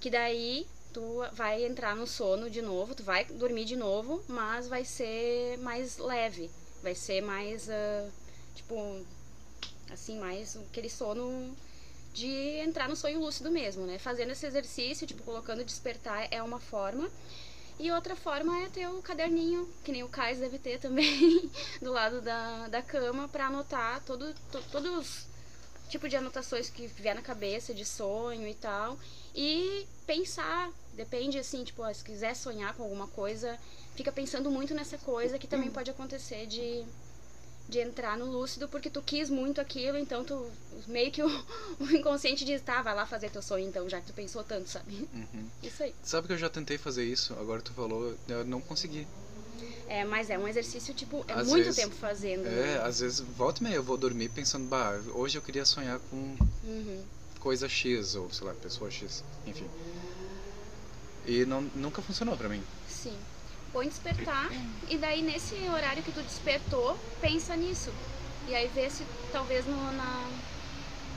Que daí tu vai entrar no sono de novo, tu vai dormir de novo, mas vai ser mais leve, vai ser mais, ah, tipo, assim, mais aquele sono de entrar no sonho lúcido mesmo, né? Fazendo esse exercício, tipo, colocando despertar é uma forma. E outra forma é ter o caderninho, que nem o Kais deve ter também, do lado da, da cama, pra anotar todo, to, todos tipo de anotações que vier na cabeça, de sonho e tal. E pensar, depende assim, tipo, se quiser sonhar com alguma coisa, fica pensando muito nessa coisa que também pode acontecer de, de entrar no lúcido porque tu quis muito aquilo, então tu meio que o, o inconsciente diz, tá, vai lá fazer teu sonho então, já que tu pensou tanto, sabe? Uhum. Isso aí. Sabe que eu já tentei fazer isso, agora tu falou, eu não consegui. É, mas é um exercício, tipo, é Às muito vezes- tempo fazendo. É, né? às vezes, volta e meia eu vou dormir pensando, bah, hoje eu queria sonhar com Uhum. coisa X, ou sei lá, pessoa X, enfim. E não, nunca funcionou pra mim. Sim. Põe despertar e daí nesse horário que tu despertou, pensa nisso. E aí vê se talvez no, na,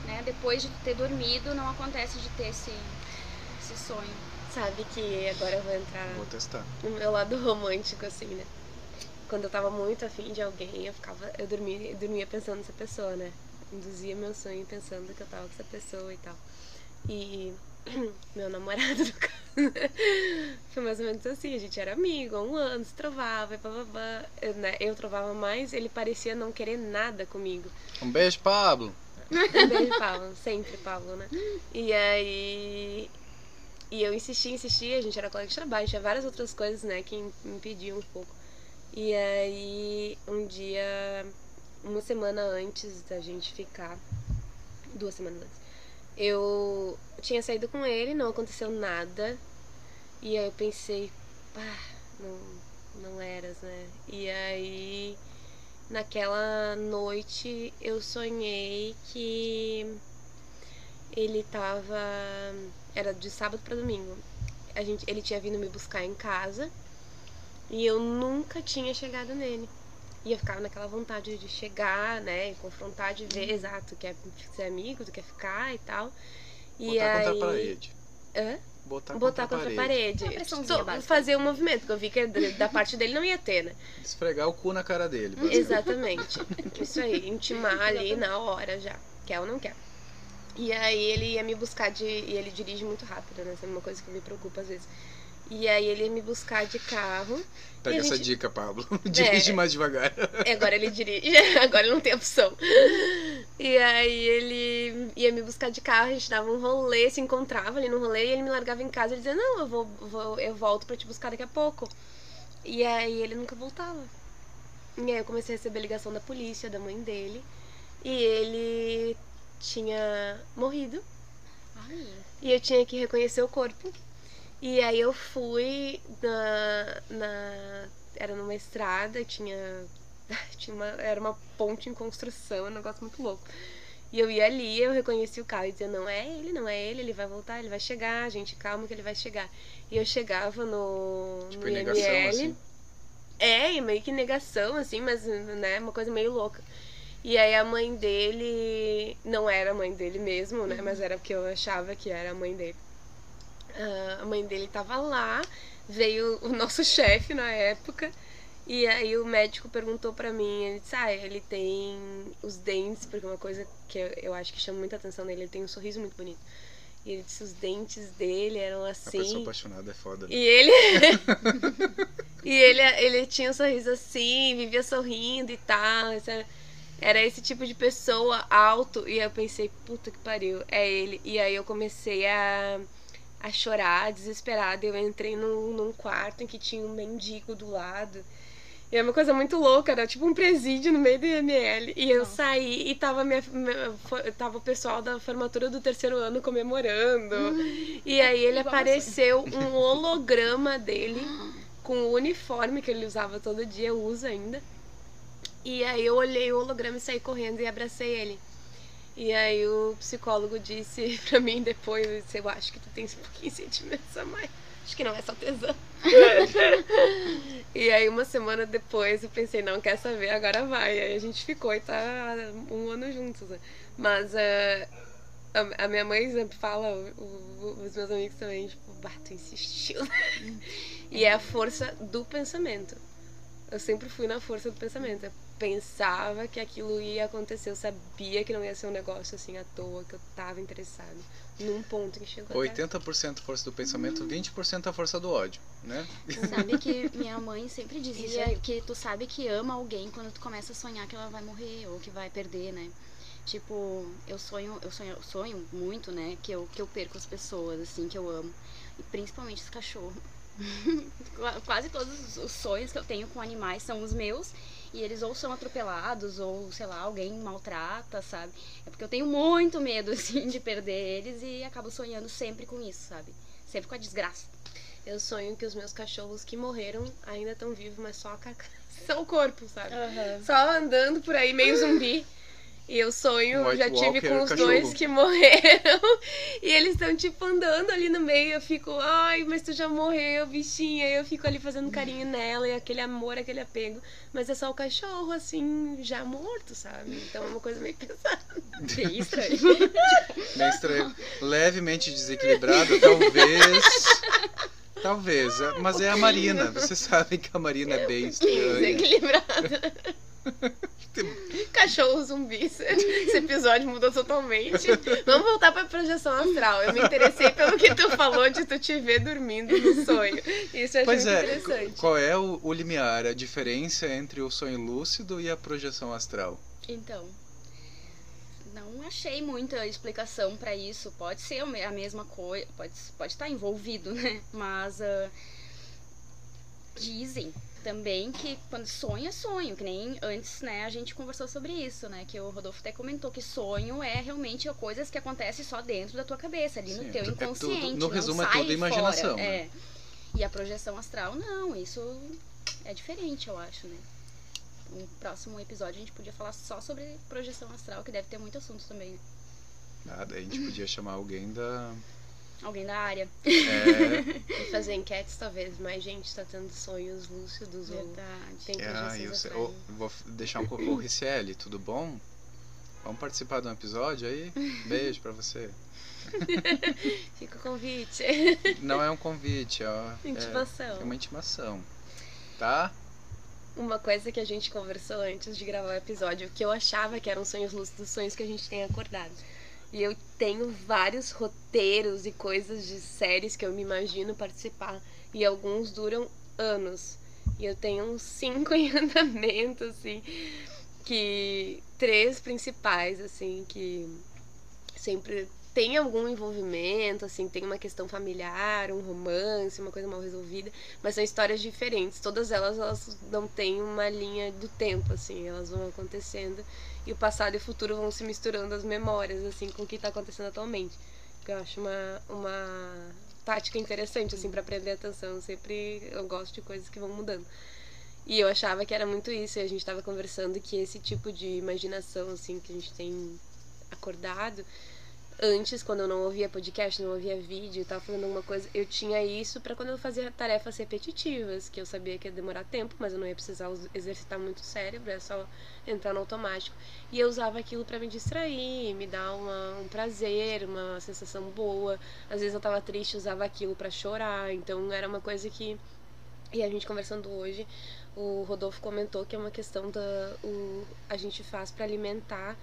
né, depois de tu ter dormido não acontece de ter esse, esse sonho. Sabe que agora eu vou entrar Vou testar. no meu lado romântico, assim, né? Quando eu tava muito afim de alguém, eu ficava. Eu dormia, eu dormia pensando nessa pessoa, né? Induzia meu sonho pensando que eu tava com essa pessoa e tal. E meu namorado, no caso, foi mais ou menos assim, a gente era amigo, há um ano, se trovava e bababá. Eu, né, eu trovava mais, ele parecia não querer nada comigo. Um beijo, Pablo! Um beijo, Pablo. Sempre Pablo, né? E aí. E eu insisti, insisti, a gente era colega de trabalho, tinha várias outras coisas, né, que impediam um pouco. E aí, um dia, uma semana antes da gente ficar, duas semanas antes, eu tinha saído com ele, não aconteceu nada. E aí eu pensei, pá, não, não eras, né? E aí, naquela noite, eu sonhei que ele tava. Era de sábado pra domingo. A gente, ele tinha vindo me buscar em casa e eu nunca tinha chegado nele. E eu ficava naquela vontade de chegar, né? E confrontar, de ver exato, quer ser amigo, tu quer ficar e tal. E Botar aí... contra a parede. Hã? Botar, Botar contra, contra a parede. parede. Uma fazer o movimento, porque eu vi que da parte dele não ia ter, né? Esfregar o cu na cara dele. Exatamente. Isso aí, intimar ali na hora já. Quer ou não quer. E aí ele ia me buscar de. E ele dirige muito rápido, né? Isso é uma coisa que me preocupa às vezes. E aí ele ia me buscar de carro. Pega a essa gente- dica, Pablo. Dirige É. mais devagar. E agora ele dirige, agora ele não tem opção. E aí ele ia me buscar de carro, a gente dava um rolê, se encontrava ali no rolê, e ele me largava em casa e dizia, não, eu vou, vou- eu volto pra te buscar daqui a pouco. E aí ele nunca voltava. E aí eu comecei a receber ligação da polícia, da mãe dele. E ele tinha morrido. Ai, E eu tinha que reconhecer o corpo. E aí eu fui na. na era numa estrada, tinha. tinha uma, era uma ponte em construção, um negócio muito louco. E eu ia ali, eu reconheci o carro e dizia, não é ele, não é ele, ele vai voltar, ele vai chegar, gente, calma que ele vai chegar. E eu chegava no, Tipo, no em negação, IML. assim. É, e meio que negação, assim, mas, né, uma coisa meio louca. E aí a mãe dele não era a mãe dele mesmo, né? Mas era porque eu achava que era a mãe dele. Ah, a mãe dele tava lá, veio o nosso chefe na época, e aí o médico perguntou pra mim, ele disse, ah, ele tem os dentes, porque uma coisa que eu, eu acho que chama muita atenção nele, ele tem um sorriso muito bonito. E ele disse, os dentes dele eram A pessoa assim. apaixonada é foda. né? E ele. e ele, ele tinha um sorriso assim, vivia sorrindo e tal. essa- Era esse tipo de pessoa alto. E eu pensei, puta que pariu, é ele. E aí eu comecei a, a chorar, desesperada. Eu entrei num, num quarto em que tinha um mendigo do lado. E é uma coisa muito louca, era tipo um presídio no meio do IML. E eu Nossa. saí e tava, minha, minha- tava o pessoal da formatura do terceiro ano comemorando. E aí ele apareceu um holograma dele com o uniforme que ele usava todo dia, usa ainda. E aí eu olhei o holograma e saí correndo e abracei ele. E aí o psicólogo disse pra mim depois, eu disse, eu acho que tu tens um pouquinho de sentimentos a mais. Acho que não é só tesão. e aí uma semana depois eu pensei, não, quer saber, agora vai. Aí a gente ficou e tá um ano juntos. né? Mas eh, a, a minha mãe sempre fala, o- o- os meus amigos também, tipo, bato, insistiu. e é a força do pensamento. Eu sempre fui na força do pensamento. Eu pensava que aquilo ia acontecer, eu sabia que não ia ser um negócio assim à toa, que eu tava interessado. Num ponto que chegou até 80% força do pensamento, 20% a força do ódio, né? Sabe que minha mãe sempre dizia que tu sabe que ama alguém quando tu começa a sonhar que ela vai morrer ou que vai perder, né? Tipo, eu sonho, eu sonho, eu sonho muito, né, que eu, que eu perco as pessoas, assim, que eu amo. E principalmente os cachorros. Qua- Quase todos os sonhos que eu tenho com animais são os meus. E eles ou são atropelados, ou, sei lá, alguém maltrata, sabe? É porque eu tenho muito medo, assim, de perder eles e acabo sonhando sempre com isso, sabe? Sempre com a desgraça. Eu sonho que os meus cachorros que morreram ainda estão vivos, mas só a carcaça, só o corpo, sabe? Só andando por aí, meio zumbi. E eu sonho, White já tive Walker, com os cachorro. dois que morreram. E eles estão, tipo, andando ali no meio. Eu fico, ai, mas tu já morreu, bichinha. E eu fico ali fazendo carinho nela e aquele amor, aquele apego. Mas é só o cachorro, assim, já morto, sabe? Então é uma coisa meio pesada. Bem estranho. Bem estranho. Levemente desequilibrada, talvez. Talvez, é- mas é a Marina. Vocês sabem que a Marina é bem estranha. Desequilibrada. Cachorro zumbi. Esse episódio mudou totalmente. Vamos voltar pra projeção astral. Eu me interessei pelo que tu falou de tu te ver dormindo no sonho. Isso eu achei Pois muito é, interessante. qual é o, o limiar, a diferença entre o sonho lúcido e a projeção astral? Então, não achei muita explicação pra isso. Pode ser a mesma coisa, pode, pode estar envolvido, né? Mas ah, dizem também que quando sonho é sonho, que nem antes, né, a gente conversou sobre isso, né? Que o Rodolfo até comentou que sonho é realmente coisas que acontecem só dentro da tua cabeça, ali Sim, no teu é tudo- inconsciente. no não resumo é tudo imaginação, fora, né? É. E a projeção astral, não, isso é diferente, eu acho, né? No próximo episódio a gente podia falar só sobre projeção astral, que deve ter muito assunto também. daí a gente podia chamar alguém da. Alguém da área. É, fazer enquetes, talvez. Mais gente tá tendo sonhos lúcidos ou Verdade. tem é, ah, eu sei. vou deixar um pouco. Ricieli, tudo bom? Vamos participar de um episódio aí? Beijo pra você. Fica o convite. Não é um convite, ó. Intimação. É, é uma intimação. Tá? Uma coisa que a gente conversou antes de gravar o episódio, que eu achava que eram sonhos lúcidos, sonhos que a gente tem acordado. E eu tenho vários roteiros e coisas de séries que eu me imagino participar. E alguns duram anos. E eu tenho uns cinco em andamento, assim. Que. Três principais, assim, que sempre tem algum envolvimento, assim, tem uma questão familiar, um romance, uma coisa mal resolvida, mas são histórias diferentes. Todas elas, elas não têm uma linha do tempo, assim, elas vão acontecendo e o passado e o futuro vão se misturando as memórias, assim, com o que está acontecendo atualmente. Eu acho uma, uma tática interessante, assim, para prender atenção. Eu sempre eu gosto de coisas que vão mudando. E eu achava que era muito isso, e a gente estava conversando que esse tipo de imaginação, assim, que a gente tem acordado, antes, quando eu não ouvia podcast, não ouvia vídeo e tava fazendo alguma coisa, eu tinha isso para quando eu fazia tarefas repetitivas, que eu sabia que ia demorar tempo, mas eu não ia precisar exercitar muito o cérebro, é só entrar no automático. E eu usava aquilo para me distrair, me dar uma, um prazer, uma sensação boa. Às vezes eu tava triste, usava aquilo para chorar, então era uma coisa que. E a gente conversando hoje, o Rodolfo comentou que é uma questão da. O, a gente faz para alimentar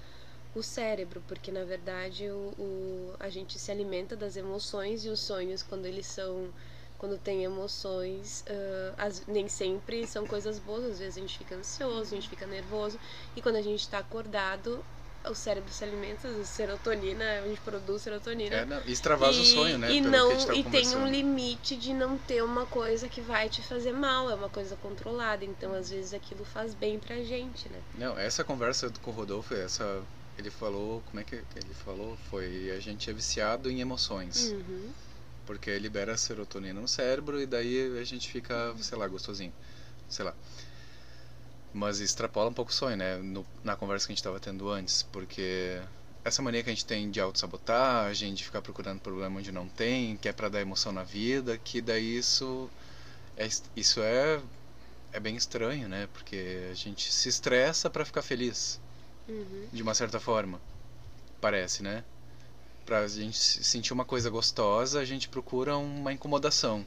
o cérebro, porque na verdade o, o, a gente se alimenta das emoções e os sonhos quando eles são quando tem emoções uh, as, nem sempre são coisas boas às vezes a gente fica ansioso a gente fica nervoso e quando a gente está acordado o cérebro se alimenta de serotonina a gente produz serotonina. É, não, extravasa e, o sonho né e não tá e tem um limite de não ter uma coisa que vai te fazer mal é uma coisa controlada então às vezes aquilo faz bem pra gente né? Não essa conversa com o Rodolfo essa ele falou, como é que ele falou? Foi a gente é viciado em emoções. Uhum. Porque libera serotonina no cérebro e daí a gente fica, sei lá, gostosinho. Sei lá. Mas extrapola um pouco o sonho, né? No, na conversa que a gente estava tendo antes. Porque essa mania que a gente tem de autossabotagem, de ficar procurando problema onde não tem, que é para dar emoção na vida, que daí isso é, isso é, é bem estranho, né? Porque a gente se estressa para ficar feliz. Uhum. De uma certa forma. Parece, né? Pra gente sentir uma coisa gostosa, a gente procura uma incomodação.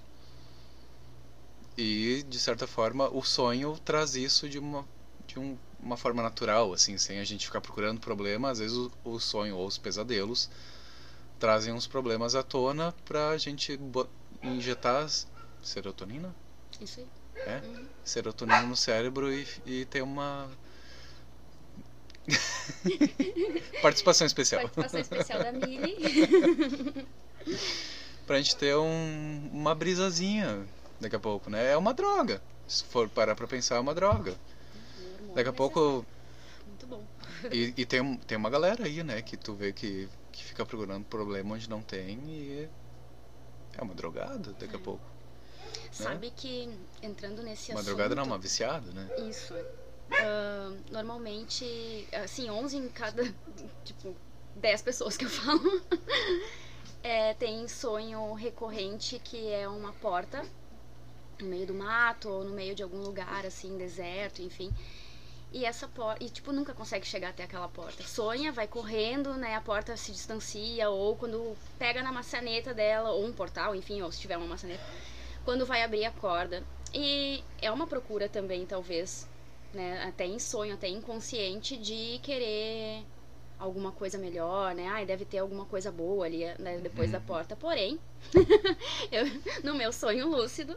E, de certa forma, o sonho traz isso de uma, de um, uma forma natural, assim, sem a gente ficar procurando problema. Às vezes o, o sonho ou os pesadelos trazem uns problemas à tona pra gente injetar serotonina? Isso aí. É? Uhum. Serotonina no cérebro e, e ter uma Participação especial. Participação especial da Mili. pra gente ter um, uma brisazinha daqui a pouco, né? É uma droga. Se for parar pra pensar, é uma droga. Daqui a pouco. Muito bom. E, e tem, tem uma galera aí, né? Que tu vê que, que fica procurando problema onde não tem e é uma drogada daqui a É. pouco. Sabe que entrando nesse Uma assunto. drogada não, uma viciada, né? Isso. Normalmente, assim, 11 em cada, tipo, 10 pessoas que eu falo é, tem sonho recorrente que é uma porta no meio do mato ou no meio de algum lugar, assim, deserto, enfim. E essa porta, e tipo, nunca consegue chegar até aquela porta. Sonha, vai correndo, né? A porta se distancia, ou quando pega na maçaneta dela, ou um portal, enfim, ou se tiver uma maçaneta, quando vai abrir a corda. E é uma procura também, talvez, né, até em sonho, até inconsciente, de querer alguma coisa melhor, né? Ai, deve ter alguma coisa boa ali né, depois da porta. Porém, eu, no meu sonho lúcido,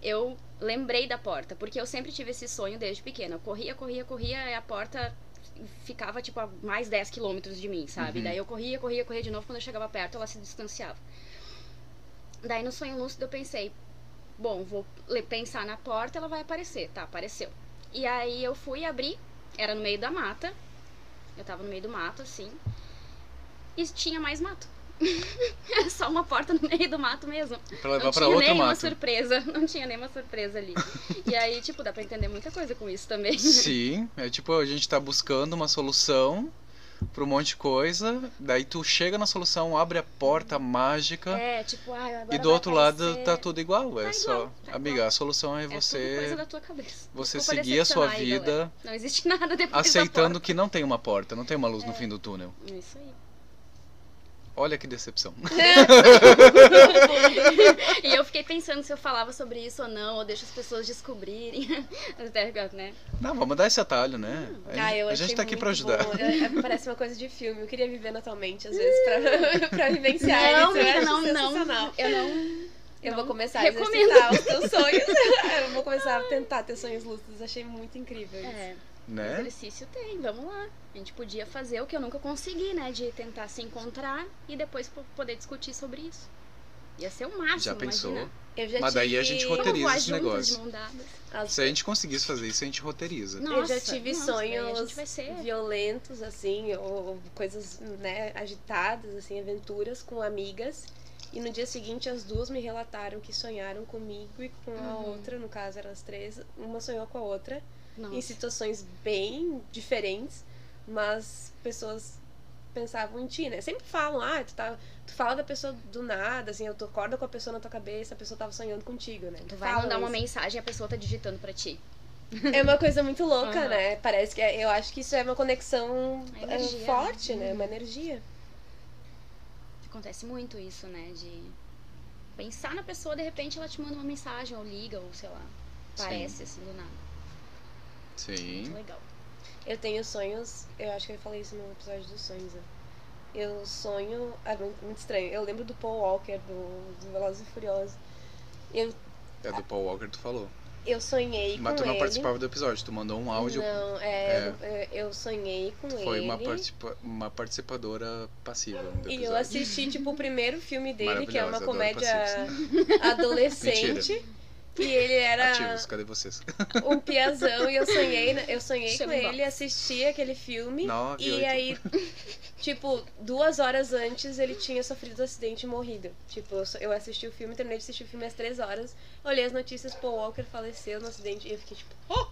eu lembrei da porta, porque eu sempre tive esse sonho desde pequena. Eu corria, corria, corria, e a porta ficava tipo a mais 10 quilômetros de mim, sabe? Uhum. Daí eu corria, corria, corria de novo, quando eu chegava perto, ela se distanciava. Daí no sonho lúcido eu pensei, bom, vou pensar na porta, ela vai aparecer. Tá, apareceu. E aí eu fui abrir, era no meio da mata. Eu tava no meio do mato, assim. E tinha mais mato. Era só uma porta no meio do mato mesmo. Pra levar não pra tinha nenhuma mato. surpresa. Não tinha nenhuma surpresa ali. e aí, tipo, dá pra entender muita coisa com isso também. Sim, é tipo, a gente tá buscando uma solução pra um monte de coisa, daí tu chega na solução, abre a porta mágica É, tipo, ah, e do outro lado aparecer. tá tudo igual. É Tá só, igual, tá amiga, igual. a solução é É você cabeça. você Desculpa seguir a sua vida galera. Não existe nada depois aceitando que não tem uma porta, não tem uma É. luz no fim do túnel. porta. Isso aí. Olha que decepção. e eu fiquei pensando se eu falava sobre isso ou não, ou deixo as pessoas descobrirem. Até, né? Não, vamos dar esse atalho, né? A, Ah, a gente tá aqui pra ajudar. É, é, Parece uma coisa de filme. Eu queria viver na tua mente, às vezes, pra, pra vivenciar Não, isso. Eu não, sensacional. não. Eu não. Eu não vou começar a recomendo. exercitar os teus sonhos. eu vou começar a tentar ter sonhos lúcidos. Achei muito incrível isso. É, Né? exercício tem, vamos lá. A gente podia fazer o que eu nunca consegui, né? De tentar se encontrar e depois po- poder discutir sobre isso. Ia ser o máximo, Já pensou? imagina. Eu já Mas daí a gente roteiriza esse negócio. Se a gente conseguisse fazer isso, a gente roteiriza. Eu já Nossa, tive nossa, sonhos ser. violentos, assim, ou, ou coisas, né, agitadas, assim, aventuras com amigas. E no dia seguinte as duas me relataram que sonharam comigo e com a Uhum. outra, no caso eram as três, uma sonhou com a outra, Nossa. em situações bem diferentes, mas pessoas pensavam em ti, né? Sempre falam, ah, tu, tá, tu fala da pessoa do nada, assim, eu tu acorda com a pessoa na tua cabeça, a pessoa tava sonhando contigo, né? Tu vai Falam mandar uma isso. mensagem e a pessoa tá digitando pra ti. É uma coisa muito louca, Aham. né? Parece que é- eu acho que isso é uma conexão é, energia, forte, né? né? Uma energia. Acontece muito isso, né? De pensar na pessoa, de repente ela te manda uma mensagem, ou liga, ou sei lá. Sim. Parece assim do nada. Sim. Muito legal. Eu tenho sonhos, eu acho que eu falei isso no episódio dos sonhos, né? Eu sonho. É muito, muito estranho. Eu lembro do Paul Walker, do, do Velozes e Furiosos. Eu, É do Paul Walker, tu falou. eu sonhei Mas com tu não ele. participava do episódio, tu mandou um áudio. Não, é, é, eu sonhei com ele. foi uma, participa uma participadora passiva do E episódio. eu assisti, tipo, o primeiro filme dele, que é uma comédia adolescente. E ele era Ativos, cadê vocês? um piazão e eu sonhei, eu sonhei com ele, assisti aquele filme. Nove, e oito. aí, tipo, duas horas antes ele tinha sofrido um acidente e morrido. Tipo, eu assisti o filme, terminei de assistir o filme às três horas, olhei as notícias, Paul Walker faleceu no acidente e eu fiquei tipo, oh,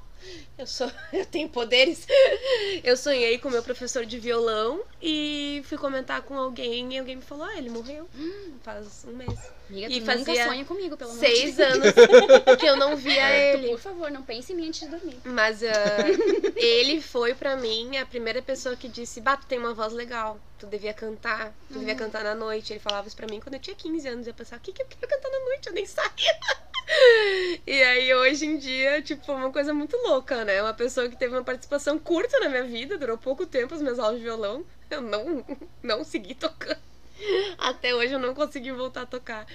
eu sou, eu tenho poderes. Eu sonhei com meu professor de violão e fui comentar com alguém e alguém me falou, ah, ele morreu faz um mês. Amiga, tu E nunca fazia sonha comigo, pelo amor de Seis Deus. anos que eu não via É. ele. Por favor, não pense em mim antes de dormir. Mas ah, ele foi pra mim a primeira pessoa que disse: Bah, tu tem uma voz legal, tu devia cantar, tu devia cantar na noite. Ele falava isso pra mim quando eu tinha 15 anos. Eu pensava: O que, que eu quero cantar na noite? Eu nem sabia. E aí, hoje em dia, tipo, é uma coisa muito louca, né? Uma pessoa que teve uma participação curta na minha vida, durou pouco tempo as minhas aulas de violão. Eu não, não segui tocando. Até hoje eu não consegui voltar a tocar.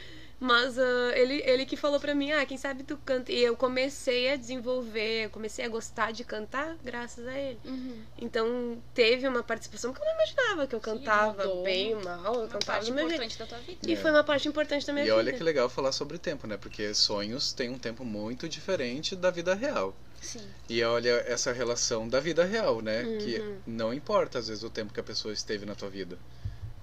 Mas ah, ele, ele que falou pra mim, ah, quem sabe tu canta. E eu comecei a desenvolver, eu comecei a gostar de cantar graças a ele. Uhum. Então teve uma participação que eu não imaginava que eu cantava mudou bem, mal, eu Uma cantava parte do meu jeito. importante da tua vida. E foi uma parte importante da minha E vida. olha que legal falar sobre tempo, né? Porque sonhos têm um tempo muito diferente da vida real. Sim. E olha essa relação da vida real, né? Uhum. Que não importa às vezes o tempo que a pessoa esteve na tua vida.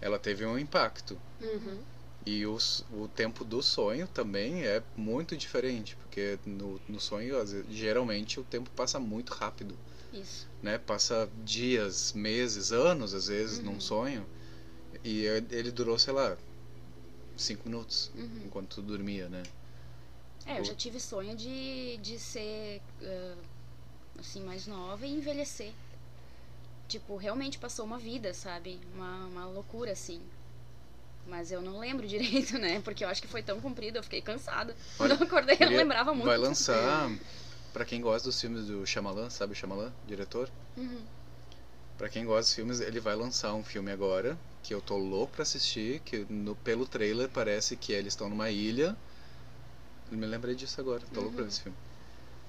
Ela teve um impacto. Uhum. E os, o tempo do sonho também é muito diferente, porque no, no sonho, geralmente, o tempo passa muito rápido, Isso. né? Passa dias, meses, anos, às vezes, Uhum. num sonho. E ele ele durou, sei lá, cinco minutos, Uhum. enquanto tu dormia, né? É, eu já tive sonho de, de ser ah, assim, mais nova e envelhecer. Tipo, realmente passou uma vida, sabe? Uma, uma loucura, assim. Mas eu não lembro direito, né? Porque eu acho que foi tão comprido, eu fiquei cansada. Quando Olha, eu acordei, eu não lembrava muito. Vai lançar, pra quem gosta dos filmes do Shyamalan, sabe o Shyamalan, diretor? Uhum. Pra quem gosta dos filmes, ele vai lançar um filme agora, que eu tô louco pra assistir, que no, pelo trailer parece que eles estão numa ilha. Eu me lembrei disso agora, tô louco pra ver esse filme.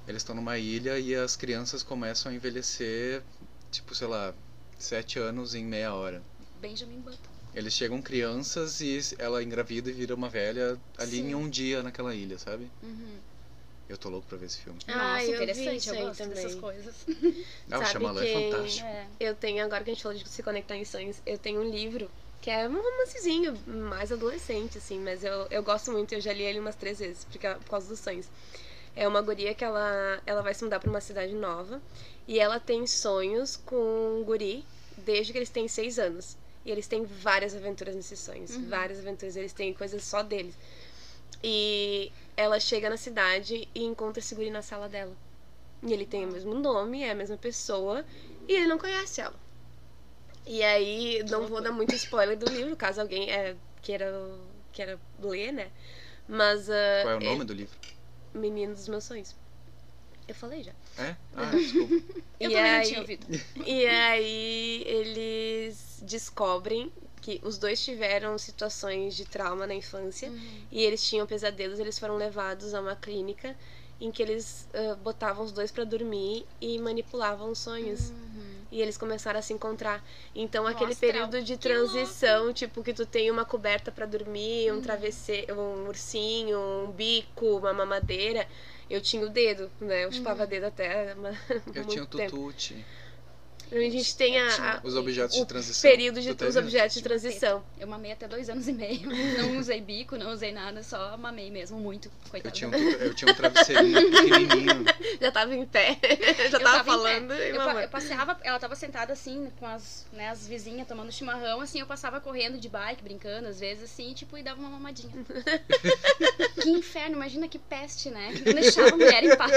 Eles estão numa ilha e as crianças começam a envelhecer, tipo, sei lá, sete anos em meia hora. Benjamin Button. Eles chegam crianças e ela engravida e vira uma velha ali Sim. em um dia naquela ilha, sabe? Uhum. Eu tô louco pra ver esse filme. Ah, Nossa, eu vi interessante, eu aí gosto também. dessas coisas. Ah, o Shyamalan que- é fantástico. É. Eu tenho, agora que a gente falou de se conectar em sonhos, eu tenho um livro que é um romancezinho mais adolescente, assim, mas eu, eu gosto muito, eu já li ele umas três vezes, porque, por causa dos sonhos. É uma guria que ela, ela vai se mudar pra uma cidade nova e ela tem sonhos com um guri desde que eles têm seis anos. E eles têm várias aventuras nesses sonhos, várias aventuras, eles têm coisas só deles. E ela chega na cidade e encontra esse guri na sala dela. E ele tem o mesmo nome, é a mesma pessoa, e ele não conhece ela. E aí, não vou dar muito spoiler do livro, caso alguém é, queira, queira ler, né? Mas. ah, Qual é o nome do livro? Menino dos Meus Sonhos. Eu falei já. É? Ah, desculpa. Eu e também aí, não tinha ouvido. E aí eles descobrem que os dois tiveram situações de trauma na infância e eles tinham pesadelos, eles foram levados a uma clínica em que eles ah, botavam os dois pra dormir e manipulavam os sonhos. E eles começaram a se encontrar. Então, aquele Astral. período de Que transição, tipo, que tu tem uma coberta pra dormir, um travesseiro, um ursinho, um bico, uma mamadeira. Eu tinha o dedo, né? Eu chupava dedo até uma, Eu muito tinha o tempo. A gente tem a, a- Os objetos de transição. período de os objetos de transição. Eu mamei até dois anos e meio. Não usei bico, não usei nada, só mamei mesmo, muito. Eu Coitada. tinha, um, eu tinha um travesseirinho pequenininho. Já tava em pé, já Eu tava, tava falando e Eu, pa- eu passeava, ela tava sentada assim, com as, né, as vizinhas tomando chimarrão, assim, eu passava correndo de bike, brincando, às vezes, assim, tipo, e dava uma mamadinha. que inferno, imagina que peste, né? Que não deixava a mulher em paz.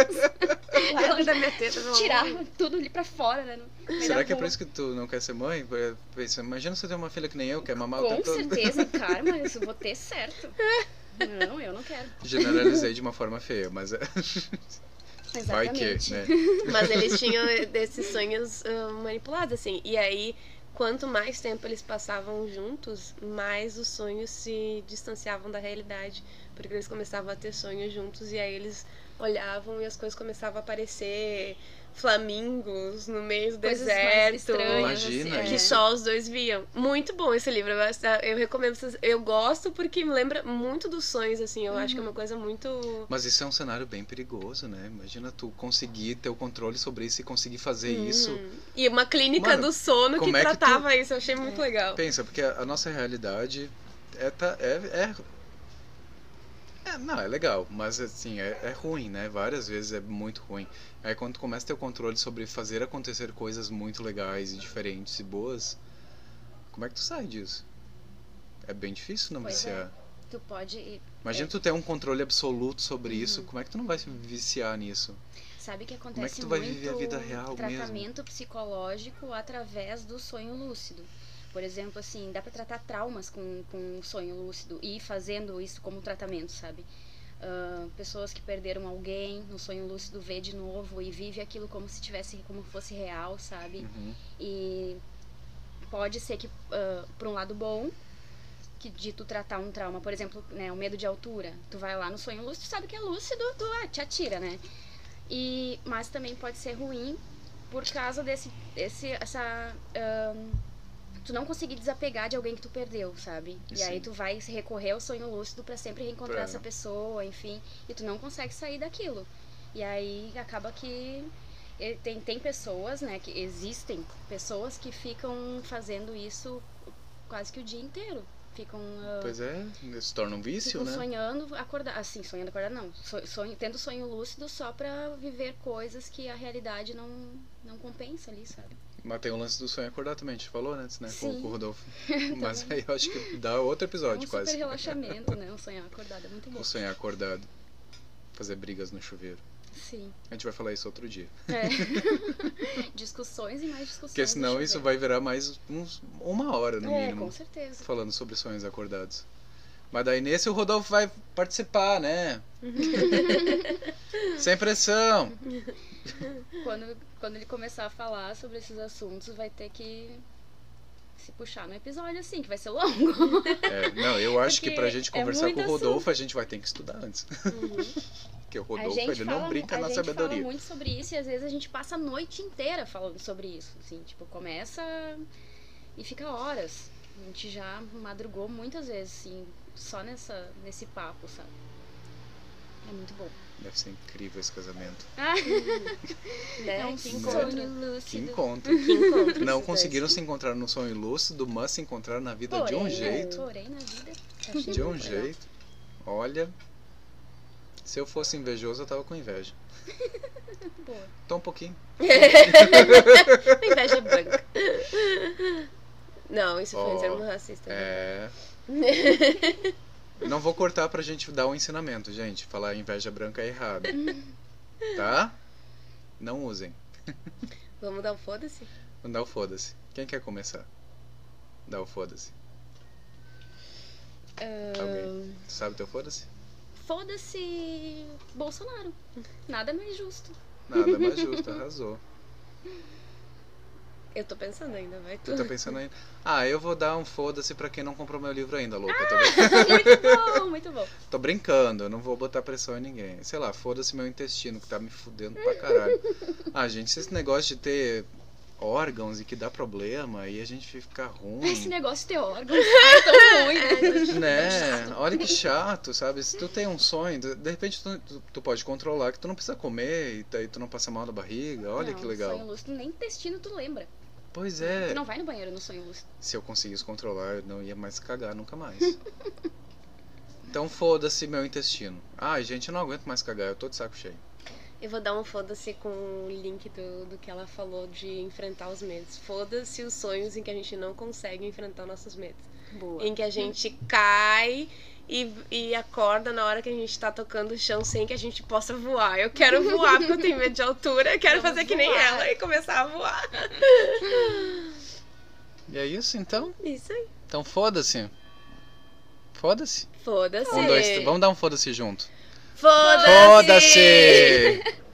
Dentro da minha teta, meu amor. Tirava tudo ali pra fora, né? Será que é por isso que tu não quer ser mãe? Pensa, imagina você ter uma filha que nem eu, quer mamar o Com tempo todo. certeza, cara, mas eu vou ter certo. Não, eu não quero. Generalizei de uma forma feia, mas é. Vai que, Exatamente. né? Mas eles tinham desses sonhos ah, manipulados, assim. E aí, quanto mais tempo eles passavam juntos, mais os sonhos se distanciavam da realidade. Porque eles começavam a ter sonhos juntos e aí eles olhavam e as coisas começavam a aparecer flamingos no meio do Coisas mais deserto. estranhas, Imagina assim, Que é. só os dois viam. Muito bom esse livro. Eu, recomendo vocês. Eu gosto porque me lembra muito dos sonhos, assim. Eu acho que é uma coisa muito. Mas isso é um cenário bem perigoso, né? Imagina tu conseguir ter o controle sobre isso e conseguir fazer isso. Uhum. E uma clínica Mano, do sono que é que tu- tratava isso. Eu achei muito legal. Pensa, porque a, a nossa realidade é, tá- é, é, é- Não, é legal, mas assim, é, é ruim, né? Várias vezes é muito ruim. Aí quando tu começa a ter o controle sobre fazer acontecer coisas muito legais e diferentes e boas, como é que tu sai disso? É bem difícil não Pois é. viciar. Tu pode. Imagina tu ter um controle absoluto sobre Uhum. isso, como é que tu não vai se viciar nisso? Sabe que Como é acontece que tu vai viver a vida real mesmo? tratamento psicológico através do sonho lúcido. Por exemplo, assim, dá pra tratar traumas com, com sonho lúcido e fazendo isso como tratamento, sabe? Ah, pessoas que perderam alguém no sonho lúcido vê de novo e vive aquilo como se tivesse como fosse real, sabe? Uhum. E pode ser que, ah, por um lado bom, que de tu tratar um trauma, por exemplo, né, o medo de altura. Tu vai lá no sonho lúcido, sabe que é lúcido, tu ah, te atira, né? E, mas também pode ser ruim por causa desse, desse essa, ahn, tu não conseguir desapegar de alguém que tu perdeu, sabe? E aí Sim. tu vai recorrer ao sonho lúcido pra sempre reencontrar Pra- essa pessoa, enfim, e tu não consegue sair daquilo. E aí acaba que e tem, tem pessoas, né, que existem pessoas que ficam fazendo isso quase que o dia inteiro. Ficam, ah, Pois é, se torna um vício, né? sonhando acordar, assim, sonhando acordar não, So- sonho, tendo sonho lúcido só pra viver coisas que a realidade não, não compensa ali, sabe? Mas tem o lance do sonho acordar também, a gente falou antes, né? Com, Sim. com o Rodolfo. Mas aí eu acho que dá outro É um episódio super quase. relaxamento, né? Um sonhar acordado é muito bom. O sonhar acordado. Fazer brigas no chuveiro. Sim. A gente vai falar isso outro dia. É. discussões e mais discussões. Porque senão isso vai virar mais uns, uma hora no É, mínimo. com certeza. Falando sobre sonhos acordados. Mas daí nesse o Rodolfo vai participar, né? Sem pressão. Quando, quando ele começar a falar sobre esses assuntos, vai ter que se puxar no episódio, assim, que vai ser longo. É, não, eu acho que Porque pra gente é conversar com muito o Rodolfo, a gente vai ter que estudar antes. Porque o a Rodolfo, gente ele fala, não brinca a na gente sabedoria. fala muito sobre isso e às vezes a gente passa a noite inteira falando sobre isso. Assim, tipo, começa e fica horas. A gente já madrugou muitas vezes, assim, só nessa, nesse papo, sabe? É muito bom. Deve ser incrível esse casamento. Né? é um que sonho encontro. Que lúcido. encontro. Que encontro. Não conseguiram se encontrar no sonho lúcido, mas se encontraram na vida de Porém, um né, jeito. Porém, na vida. De um jeito. Olha. Se eu fosse invejoso, eu tava com inveja. Boa. Tô um pouquinho. Inveja branca. Não, isso foi Ó, um termo racista. né? Não vou cortar pra gente dar um ensinamento, gente. Falar inveja branca é errado. Tá? Não usem. Vamos dar um foda-se? Dá o foda-se. Quem quer começar? Dá o foda-se. Alguém? Tu sabe teu foda-se? Foda-se Bolsonaro. Nada mais justo. Nada mais justo, arrasou. Eu tô pensando ainda, vai Tu tá pensando aí? Ah, eu vou dar um foda-se pra quem não comprou meu livro ainda, louco. Ah! Muito bom, muito bom. tô brincando, eu não vou botar pressão em ninguém. Sei lá, foda-se meu intestino, que tá me fudendo pra caralho. Ah, gente, esse negócio de ter órgãos e que dá problema e a gente fica ruim. Esse negócio de ter órgãos é tão ruim. Né? Olha que chato, sabe? Se tu tem um sonho, de repente tu, tu- tu pode controlar que tu não precisa comer e daí tu não passa mal na barriga. Olha Não, que legal. Sonho lúcido, nem intestino tu lembra. Pois é. Tu não vai no banheiro no sonho lúcido. Se eu conseguisse controlar, eu não ia mais cagar nunca mais. Então foda-se meu intestino. Ai, gente, eu não aguento mais cagar, eu tô de saco cheio. Eu vou dar um foda-se com o link do, do que ela falou de enfrentar os medos. Foda-se os sonhos em que a gente não consegue enfrentar nossos medos. Boa. Em que a gente cai e, e acorda na hora que a gente tá tocando o chão sem que a gente possa voar. Eu quero voar porque eu tenho medo de altura. Eu quero Vamos fazer que nem voar. ela e começar a voar. E é isso então? Isso aí. Então foda-se. Foda-se. Foda-se. Um, dois. Vamos dar um foda-se junto. Foda-se! Foda-se!